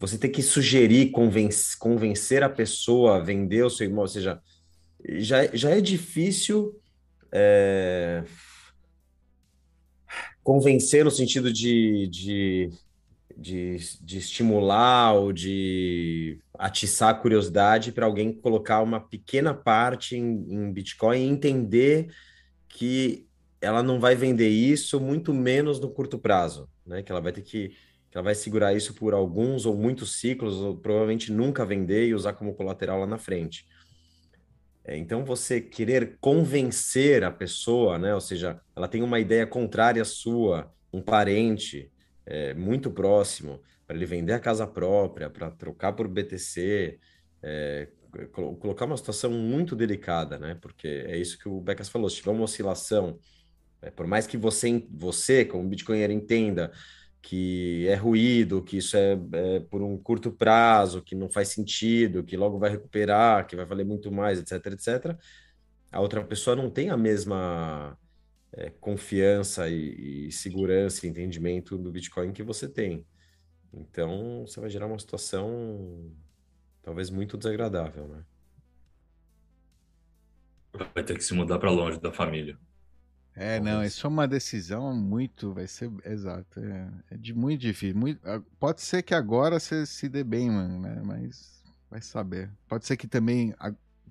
Você tem que sugerir, convencer, convencer a pessoa a vender o seu imóvel, ou seja, já, já é difícil é, convencer no sentido de, de, de, de estimular ou de atiçar a curiosidade para alguém colocar uma pequena parte em, em Bitcoin e entender que ela não vai vender isso, muito menos no curto prazo, né? Que ela vai ter que, que ela vai segurar isso por alguns ou muitos ciclos, ou provavelmente nunca vender e usar como colateral lá na frente. É, então, você querer convencer a pessoa, né? Ou seja, ela tem uma ideia contrária à sua, um parente é, muito próximo, para ele vender a casa própria, para trocar por BTC, é, colocar uma situação muito delicada, né? Porque é isso que o Becas falou: se tiver uma oscilação, é, por mais que você, você, como Bitcoinheiro, entenda que é ruído, que isso é, é, por um curto prazo, que não faz sentido, que logo vai recuperar, que vai valer muito mais, etc, etc. A outra pessoa não tem a mesma é, confiança e, e, segurança e entendimento do Bitcoin que você tem. Então, você vai gerar uma situação talvez muito desagradável, né? Vai ter que se mudar para longe da família. É, não, isso é uma decisão muito, vai ser, exato, é, é de muito difícil. Muito, pode ser que agora você se dê bem, mano, né? Mas vai saber. Pode ser que também,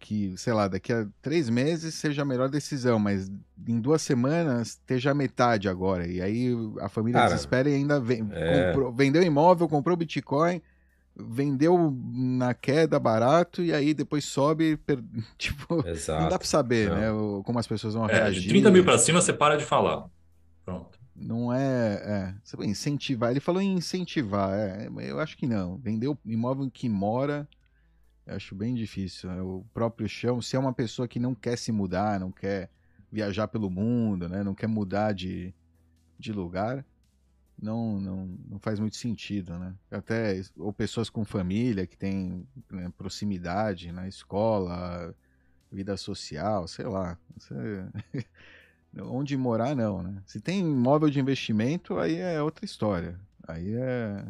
que, sei lá, daqui a três meses seja a melhor decisão, mas em duas semanas esteja a metade agora. E aí a família Cara, desespera e ainda vem, é... comprou, vendeu imóvel, comprou Bitcoin, vendeu na queda barato e aí depois sobe. Per... Tipo, Exato. não dá pra saber, não. né? Como as pessoas vão é, reagir. De 30 mil pra cima, você para de falar. Pronto. Não é. é você vai incentivar. Ele falou em incentivar. É, eu acho que não. Vender o imóvel que mora. Eu acho bem difícil. É o próprio chão. Se é uma pessoa que não quer se mudar, não quer viajar pelo mundo, né? Não quer mudar de, de lugar não, não, não faz muito sentido, né? Até ou pessoas com família que têm né, proximidade na escola, vida social, sei lá. Você... Onde morar, não, né? Se tem imóvel de investimento, aí é outra história. Aí é.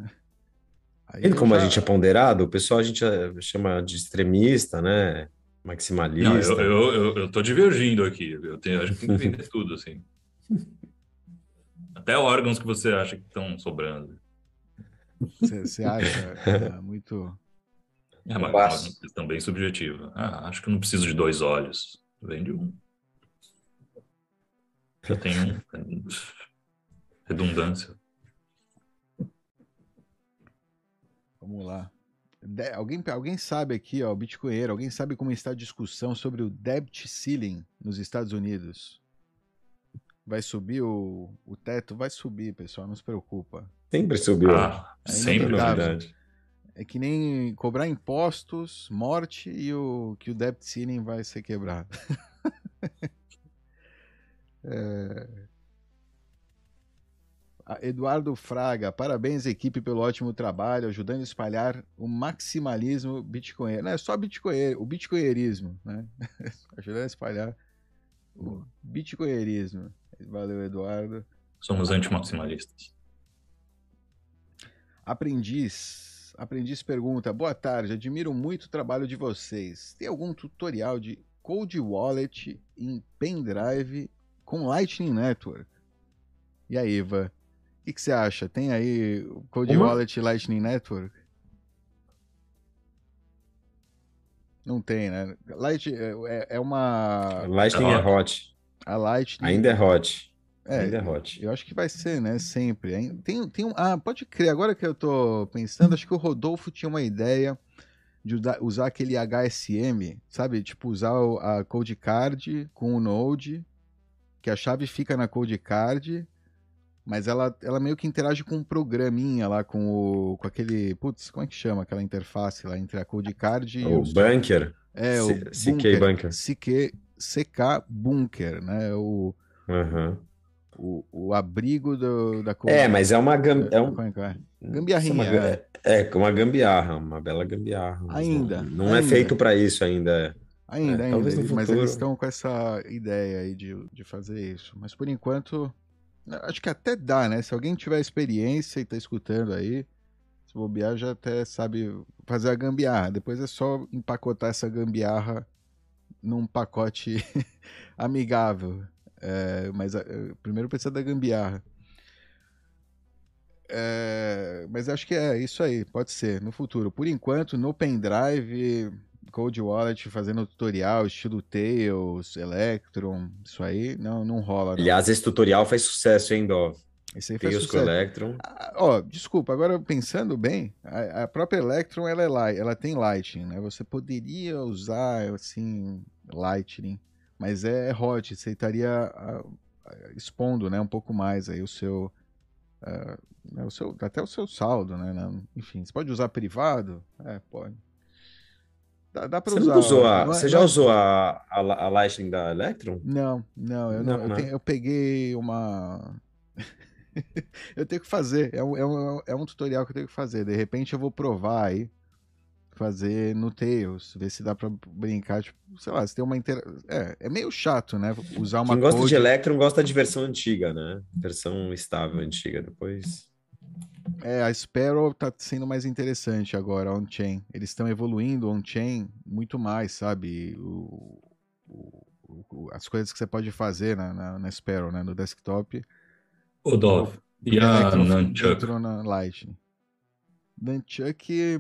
Aí e como já... a gente é ponderado, o pessoal a gente é, chama de extremista, né? Maximalista. Não, eu, eu, eu, eu tô divergindo aqui. Eu tenho, acho que tem que entender tudo, assim. Até órgãos que você acha que estão sobrando. Você acha é, muito. É uma, uma questão bem subjetiva. Ah, acho que eu não preciso de dois olhos. Vende um. Já tem um. Redundância. Vamos lá. De, alguém, alguém sabe aqui, ó, Bitcoinheiro, alguém sabe como está a discussão sobre o debt ceiling nos Estados Unidos? Vai subir o, o teto? Vai subir, pessoal, não se preocupa. Sempre subiu. Ah, sempre novidade. É que nem cobrar impostos, morte e o que o debt ceiling vai ser quebrado. é... Eduardo Fraga, parabéns equipe pelo ótimo trabalho, ajudando a espalhar o maximalismo bitcoin. Não é só bitcoin, o bitcoinherismo, né? ajudando a espalhar o bitcoinherismo. Valeu, Eduardo. Somos antimaximalistas. Aprendiz. Aprendiz pergunta: Boa tarde, admiro muito o trabalho de vocês. Tem algum tutorial de Cold Wallet em pendrive com Lightning Network? E aí, Iva? O que, que, você acha? Tem aí o Cold Uma? Wallet Lightning Network? Não tem, né? Light, é, é uma. Lightning é hot. A Lightning. Ainda é hot. É, Ainda é hot. Eu acho que vai ser, né? Sempre. Tem, tem um, ah, pode crer. Agora que eu tô pensando, acho que o Rodolfo tinha uma ideia de usar aquele HSM, sabe? Tipo, usar a Code Card com o Node, que a chave fica na Code Card, mas ela, ela meio que interage com um programinha lá, com o com aquele. Putz, como é que chama aquela interface lá entre a Code Card e o. O Bunker? É, o. CK Bunker. CK, CK Bunker, né? O, uhum. o, o abrigo do, da É, mas é uma gam... é um... É gambiarrinha. É, é, é, uma gambiarra, uma bela gambiarra. Ainda. Não, não ainda. é feito para isso ainda. Ainda, é, ainda. Talvez no futuro... Mas eles estão com essa ideia aí de, de fazer isso. Mas por enquanto, acho que até dá, né? Se alguém tiver experiência e tá escutando aí, se bobear já até sabe fazer a gambiarra. Depois é só empacotar essa gambiarra num pacote amigável. É, mas é, primeiro precisa da gambiarra. É, mas acho que é isso aí, pode ser, no futuro. Por enquanto, no pendrive, Cold Wallet fazendo tutorial, estilo Tails, Electron, isso aí não, não rola. Não. Aliás, esse tutorial faz sucesso, hein, Dó? Esse aí faz Tails com sucesso. Electron. Ah, Ó, desculpa, agora pensando bem, a, a própria Electron ela, é light, ela tem Lightning, né? Você poderia usar assim Lightning, mas é hot, você estaria ah, expondo, né, um pouco mais aí o seu, né, o seu até o seu saldo, né? Enfim, você pode usar privado? É, pode. Dá, dá Você, usar. usou a, não você já não usou a, a, a Lightning da Electron? Não, não, eu, não, Não, eu, né? tenho- eu peguei uma. eu tenho que fazer. É um, é, um, é um tutorial que eu tenho que fazer. De repente eu vou provar aí. Fazer no Tails. Ver se dá pra brincar. Tipo, sei lá, se tem uma intera... É, é meio chato, né? Usar uma Quem gosta code- de Electron gosta de versão antiga, né? Versão estável antiga. Depois. É, a Sparrow tá sendo mais interessante agora, on-chain. Eles estão evoluindo on-chain muito mais, sabe? O, o- o- as coisas que você pode fazer na, na, na Sparrow, né? No desktop. Ô, Dov, e a Nunchuck? na Lightning. Nunchuck.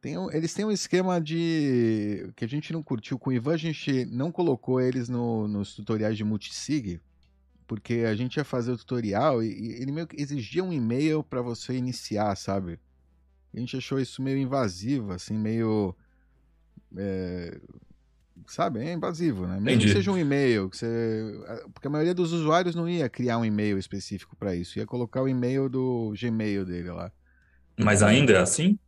Tem um- eles têm um esquema de. que a gente não curtiu. Com o Ivan, a gente não colocou eles no- nos tutoriais de multisig, porque a gente ia fazer o tutorial e, e ele meio que exigia um e-mail para você iniciar, sabe? A gente achou isso meio invasivo, assim, meio. é, sabe? É invasivo, né? Mesmo que seja um e-mail, que você... porque a maioria dos usuários não ia criar um e-mail específico para isso, ia colocar o e-mail do Gmail dele lá. Mas ainda é assim?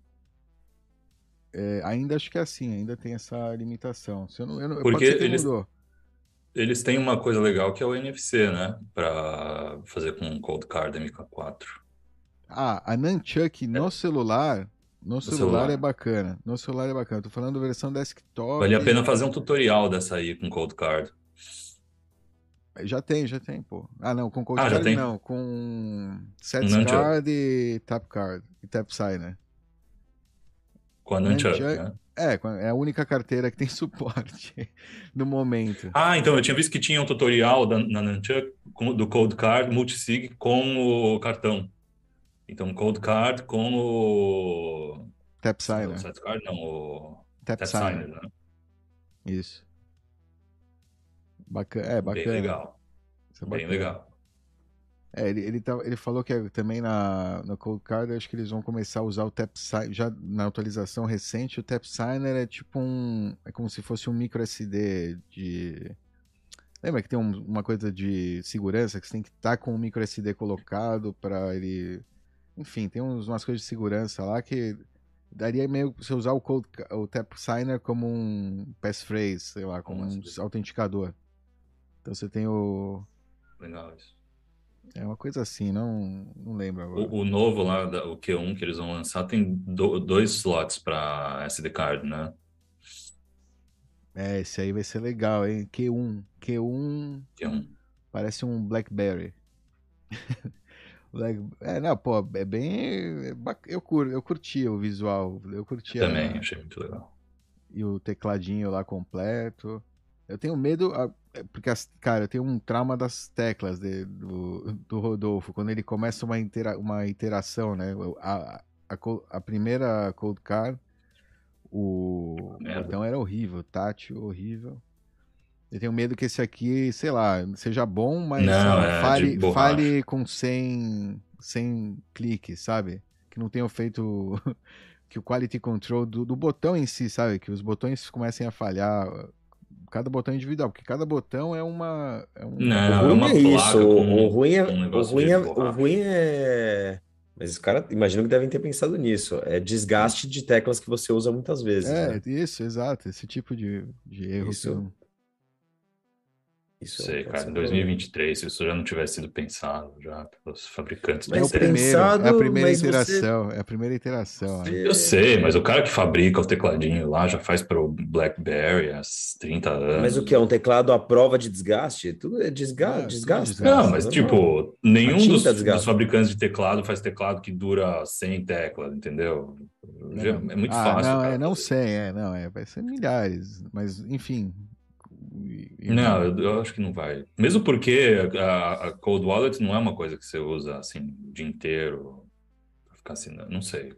É, ainda acho que é assim, ainda tem essa limitação. Se eu não, eu não, Porque eles- mudou. Eles têm uma coisa legal que é o NFC, né? Pra fazer com o Cold Card MK4. Ah, a Nunchuck no celular, no celular, celular. é bacana. No celular é bacana. Tô falando versão desktop. Vale a pena fazer um tutorial dessa aí com Cold Card. Já tem, já tem, pô. Ah, não, com Cold Ah, já Card tem? não, com Set Nunchuck. Card e Tap Card e Tap Signer. Com a Nunchuck, Nunchuck. né? É, é a única carteira que tem suporte no momento. Ah, então eu tinha visto que tinha um tutorial da, na Nunchuck do Cold Card multisig com o cartão. Então, Cold Card com o. Tap Signer. Set Card, não, o Tap Tap Signer. Signer, né? Isso. Bacana, é Bem bacana. legal. Isso é Bem bacana. legal. É, ele, ele, tá- ele falou que é também na, na Cold Card, acho que eles vão começar a usar o Tap Signer, já na atualização recente, o Tap Signer é tipo um, é como se fosse um micro SD de... Lembra que tem um- uma coisa de segurança, que você tem que estar com o micro SD colocado para ele... Enfim, tem uns, umas coisas de segurança lá que daria meio você usar o, Cold, o Tap Signer como um passphrase, sei lá, como um autenticador. Então você tem o... Legal isso. É uma coisa assim, não, não lembro agora. O, o novo lá, da- o Q1 que eles vão lançar, tem do- dois slots para SD card, né? É, esse aí vai ser legal, hein? Q1. Q1 Q1. parece um Blackberry. Black... É, não, pô, é bem. é Eu, cur... eu curti o visual. Eu curti a- Também, achei muito legal. E o tecladinho lá completo. Eu tenho medo, é, porque, as- cara, eu tenho um trauma das teclas de- do, do Rodolfo. Quando ele começa uma, intera... uma interação, né? A, a, a primeira Cold Car, o Merda. botão era horrível, tátil horrível. Eu tenho medo que esse aqui, sei lá, seja bom, mas Não, é fale, fale com 100, 100 cliques, sabe? Que não tenham feito que o quality control do, do botão em si, sabe? Que os botões comecem a falhar. Cada botão individual, porque cada botão é uma. É um... Não, o é ruim uma é isso. placa O, com o ruim é, um o ruim é, o ruim é. Mas os caras, imagino que devem ter pensado nisso. É desgaste de teclas que você usa muitas vezes. É, né? isso, exato. Esse tipo de, de erro. Isso. Isso é Sei, cara, em um 2023, se isso já não tivesse sido pensado já pelos fabricantes Mas É o primeiro, pensado, é a primeira mas você-. É a primeira interação. né? Eu sei, mas o cara que fabrica o tecladinho lá já faz pro BlackBerry há 30 anos. Mas o que é um teclado à prova de desgaste? Tudo é É, desgaste. desgaste. Não, mas tipo, nenhum dos, desgasta. dos fabricantes de teclado faz teclado que dura 100 teclas, entendeu? É muito ah, fácil. Não, cara, é, não fazer. sei, é, não, é, vai ser milhares, mas enfim. E- Não, eu, eu acho que não vai. Mesmo porque a, a Cold Wallet não é uma coisa que você usa assim o dia inteiro pra ficar assim, não sei.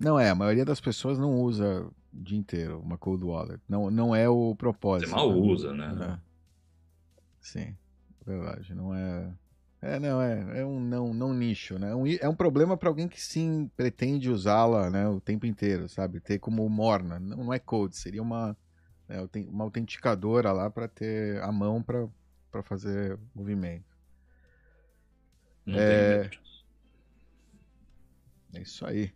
Não é, a maioria das pessoas não usa o dia inteiro uma cold wallet. Não, não é o propósito. Você mal usa, né? É. Sim, verdade. Não é. É, não, é, é um não, não nicho, né? É um, é um problema para alguém que sim pretende usá-la né, o tempo inteiro, sabe? Ter como morna. Não, não é code, seria uma, né, uma autenticadora lá para ter a mão para fazer movimento. Não É. É isso aí.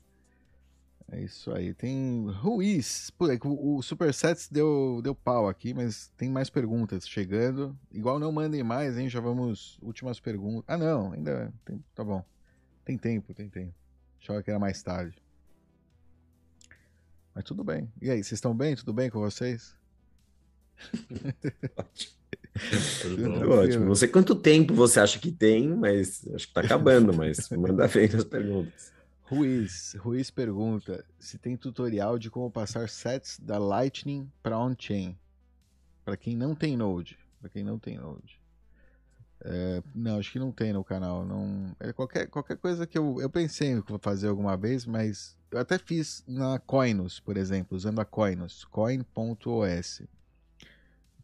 É isso aí. Tem Ruiz. Pô, é que o, o Supersets deu, deu pau aqui, mas tem mais perguntas chegando. Igual não mandem mais, hein? Já vamos. Últimas perguntas. Ah, não, ainda. Tem, tá bom. Tem tempo, tem tempo. Achava que era mais tarde. Mas tudo bem. E aí, vocês estão bem? Tudo bem com vocês? Tudo bom. Tá ótimo. Não sei quanto tempo você acha que tem, mas acho que tá acabando, mas manda ver as perguntas. Ruiz. Ruiz pergunta se tem tutorial de como passar sets da Lightning para on-chain. Para quem não tem Node. Para quem não tem Node. É, não, acho que não tem no canal. Não, é qualquer, qualquer coisa que eu, eu pensei em fazer alguma vez, mas eu até fiz na Coinos, por exemplo, usando a Coinos, coin.os.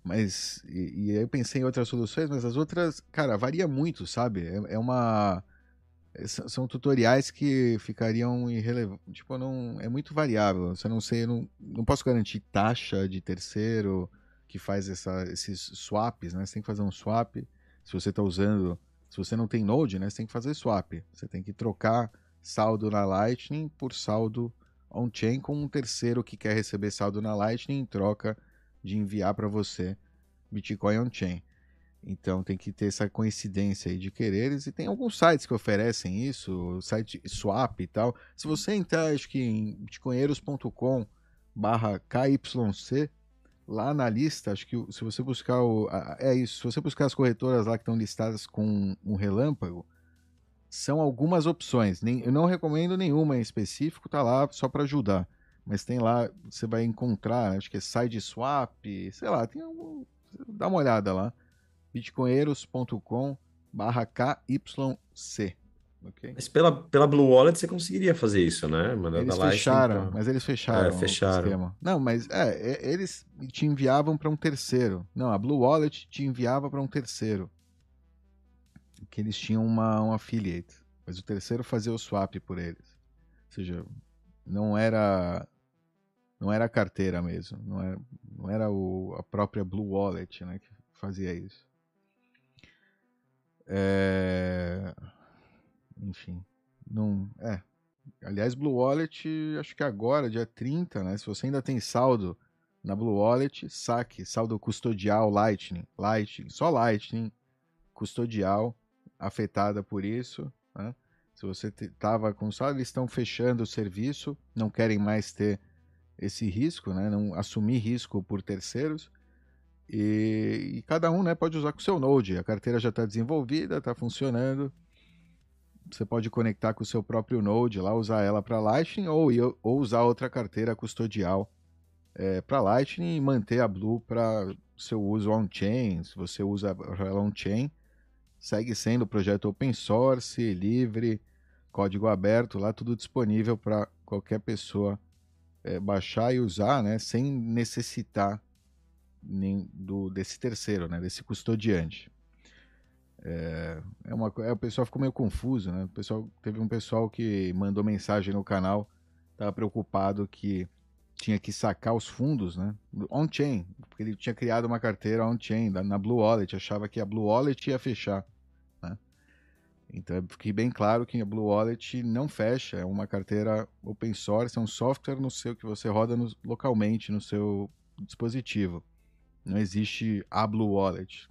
Mas, e, e aí eu pensei em outras soluções, mas as outras, cara, varia muito, sabe? É, é uma. é, São tutoriais que ficariam irrelevantes. Tipo, não, é muito variável. Você não sei, não, não posso garantir taxa de terceiro que faz essa, esses swaps, né? Você tem que fazer um swap. Se você está usando, se você não tem Node, né? Você tem que fazer swap. Você tem que trocar saldo na Lightning por saldo on-chain com um terceiro que quer receber saldo na Lightning em troca de enviar para você Bitcoin on-chain. Então tem que ter essa coincidência aí de quereres e tem alguns sites que oferecem isso, o site Swap e tal. Se você entrar, acho que em bitcoinheiros.com barra KYC, lá na lista, acho que se você buscar o. É isso, se você buscar as corretoras lá que estão listadas com um relâmpago, são algumas opções. Nem, eu não recomendo nenhuma em específico, tá lá só para ajudar. Mas tem lá, você vai encontrar, acho que é side swap, sei lá, tem algum. Dá uma olhada lá. bitcoinheiros.com barra KYC. Ok? Mas pela, pela Blue Wallet você conseguiria fazer isso, né? Mandar Eles Lightning fecharam, mas eles fecharam, É, o fecharam. Não, mas é, é, eles te enviavam para um terceiro. Não, a Blue Wallet te enviava para um terceiro. Que eles tinham uma, um affiliate. Mas o terceiro fazia o swap por eles. Ou seja, não era não era a carteira mesmo, não era, não era o, a própria Blue Wallet, né, que fazia isso. É, enfim, não é. Aliás, Blue Wallet, acho que agora, dia 30, né? Se você ainda tem saldo na Blue Wallet, saque, saldo custodial Lightning, Lightning, só Lightning, custodial, afetada por isso, né? Se você estava com saldo, eles estão fechando o serviço, não querem mais ter esse risco, né? Não assumir risco por terceiros. E, e cada um, né, pode usar com o seu Node. A carteira já está desenvolvida, está funcionando você pode conectar com o seu próprio Node lá, usar ela para Lightning ou, ou usar outra carteira custodial é, para Lightning e manter a Blue para seu uso on-chain. Se você usa ela on-chain, segue sendo projeto open source, livre, código aberto, lá tudo disponível para qualquer pessoa é, baixar e usar, né, sem necessitar nem do, desse terceiro, né, desse custodiante. É, é uma, é, o pessoal ficou meio confuso, né? O pessoal, teve um pessoal que mandou mensagem no canal, estava preocupado que tinha que sacar os fundos, né? On-chain, porque ele tinha criado uma carteira on-chain na Blue Wallet, achava que a Blue Wallet ia fechar? Então, fiquei bem claro que a Blue Wallet não fecha, é uma carteira open source, é um software no seu que você roda no, localmente no seu dispositivo. Não existe a Blue Wallet.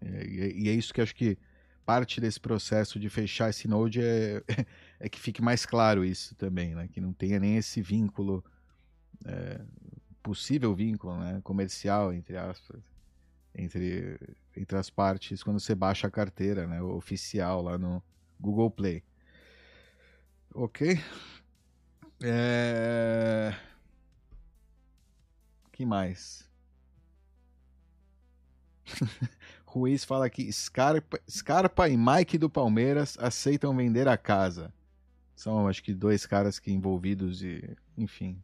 E é isso que acho que parte desse processo de fechar esse node é, é que fique mais claro isso também, né? Que não tenha nem esse vínculo, é, possível vínculo né? comercial, entre aspas, entre, entre as partes quando você baixa a carteira né? oficial lá no Google Play. Ok? É... que mais? Ruiz fala que Scarpa, Scarpa e Mike do Palmeiras aceitam vender a casa. São, acho que, dois caras que envolvidos e, enfim,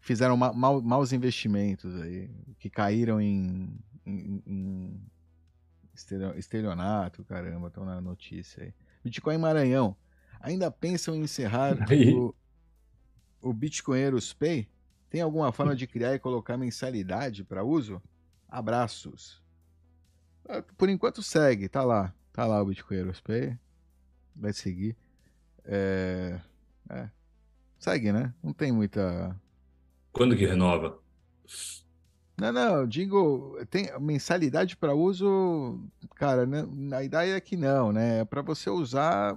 fizeram ma ma maus investimentos aí, que caíram em, em, em estelionato, caramba, estão na notícia aí. Bitcoin Maranhão. Ainda pensam em encerrar o, o Bitcoinheiros Pay? Tem alguma forma de criar e colocar mensalidade para uso? Abraços. Ah, por enquanto segue, tá lá. Tá lá o Bitcoinheiros Pay. Vai seguir. É... é. Segue, né? Não tem muita. Quando que renova? Não, não, digo, tem mensalidade para uso, cara, né, a ideia é que não, né? É para você usar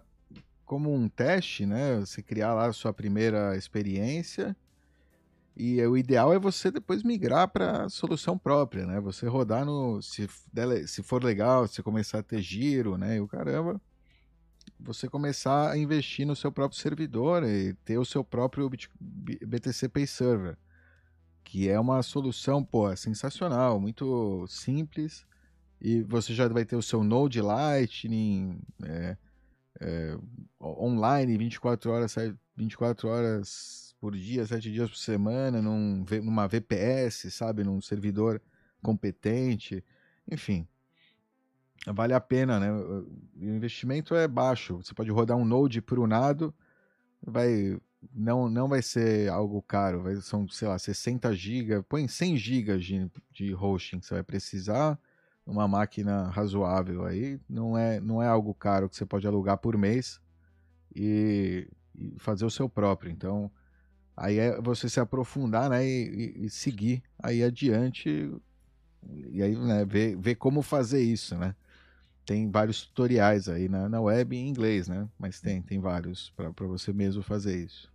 como um teste, né? Você criar lá a sua primeira experiência. E o ideal é você depois migrar para solução própria, né? Você rodar no. Se, se for legal, você começar a ter giro, né? E o caramba. Você começar a investir no seu próprio servidor e ter o seu próprio BTC Pay Server que é uma solução, pô, sensacional, muito simples, e você já vai ter o seu Node Lightning é, é, online 24 horas, 24 horas por dia, 7 dias por semana, num, numa VPS, sabe, num servidor competente, enfim. Vale a pena, né? O investimento é baixo. Você pode rodar um Node por um lado, vai não, não vai ser algo caro, vai, são, sei lá, 60 GB, põe 100 GB de, de hosting que você vai precisar, uma máquina razoável aí, não é, não é algo caro que você pode alugar por mês e, e fazer o seu próprio. Então, aí é você se aprofundar, né, e, e, e seguir aí adiante e aí, né, ver, ver como fazer isso, né? Tem vários tutoriais aí na, na web em inglês, né? Mas tem, tem vários para você mesmo fazer isso.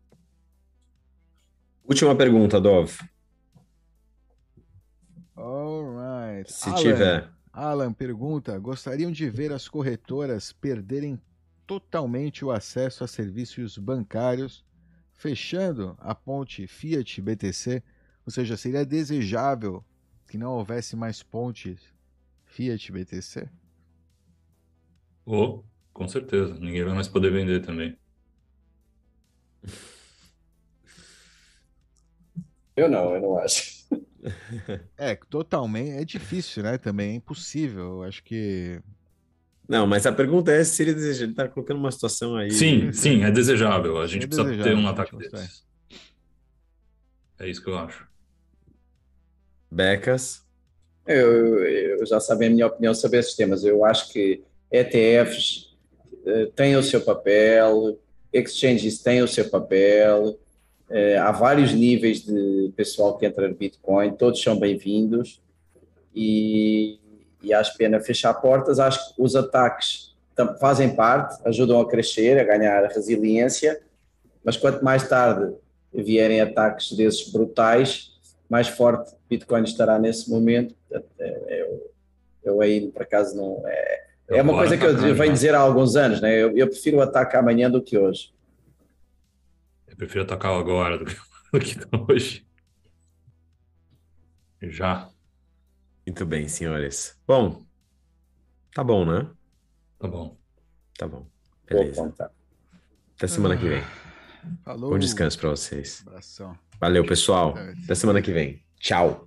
Última pergunta, Dov. Alright. Se Alan, tiver. Alan pergunta: gostariam de ver as corretoras perderem totalmente o acesso a serviços bancários, fechando a ponte Fiat BTC? Ou seja, seria desejável que não houvesse mais pontes Fiat BTC? Oh, com certeza. Ninguém vai mais poder vender também. Eu não, eu não acho. É, totalmente. É difícil, né? Também é impossível. Eu acho que. Não, mas a pergunta é se ele deseja. Ele tá colocando uma situação aí. Sim, sim, é desejável. A gente é precisa ter um ataque desses. É isso que eu acho. Becas. Eu, eu já sabem a minha opinião sobre esses temas. Eu acho que ETFs uh, eh, têm o seu papel, exchanges têm o seu papel, é, há vários níveis de pessoal que entra no Bitcoin, todos são bem-vindos e, e acho pena fechar portas. Acho que os ataques fazem parte, ajudam a crescer, a ganhar resiliência, mas quanto mais tarde vierem ataques desses brutais, mais forte Bitcoin estará nesse momento. Eu, eu aí, por acaso, não. É, é uma coisa que eu venho dizer há alguns anos, né? eu, eu prefiro o ataque amanhã do que hoje. Eu prefiro atacar agora do que, do que hoje. Já. Muito bem, senhores. Bom, tá bom, né? Tá bom. Tá bom. Beleza. Tá. Até semana que vem. Falou. Bom descanso para vocês. Abração. Valeu, pessoal. Até semana que vem. Tchau.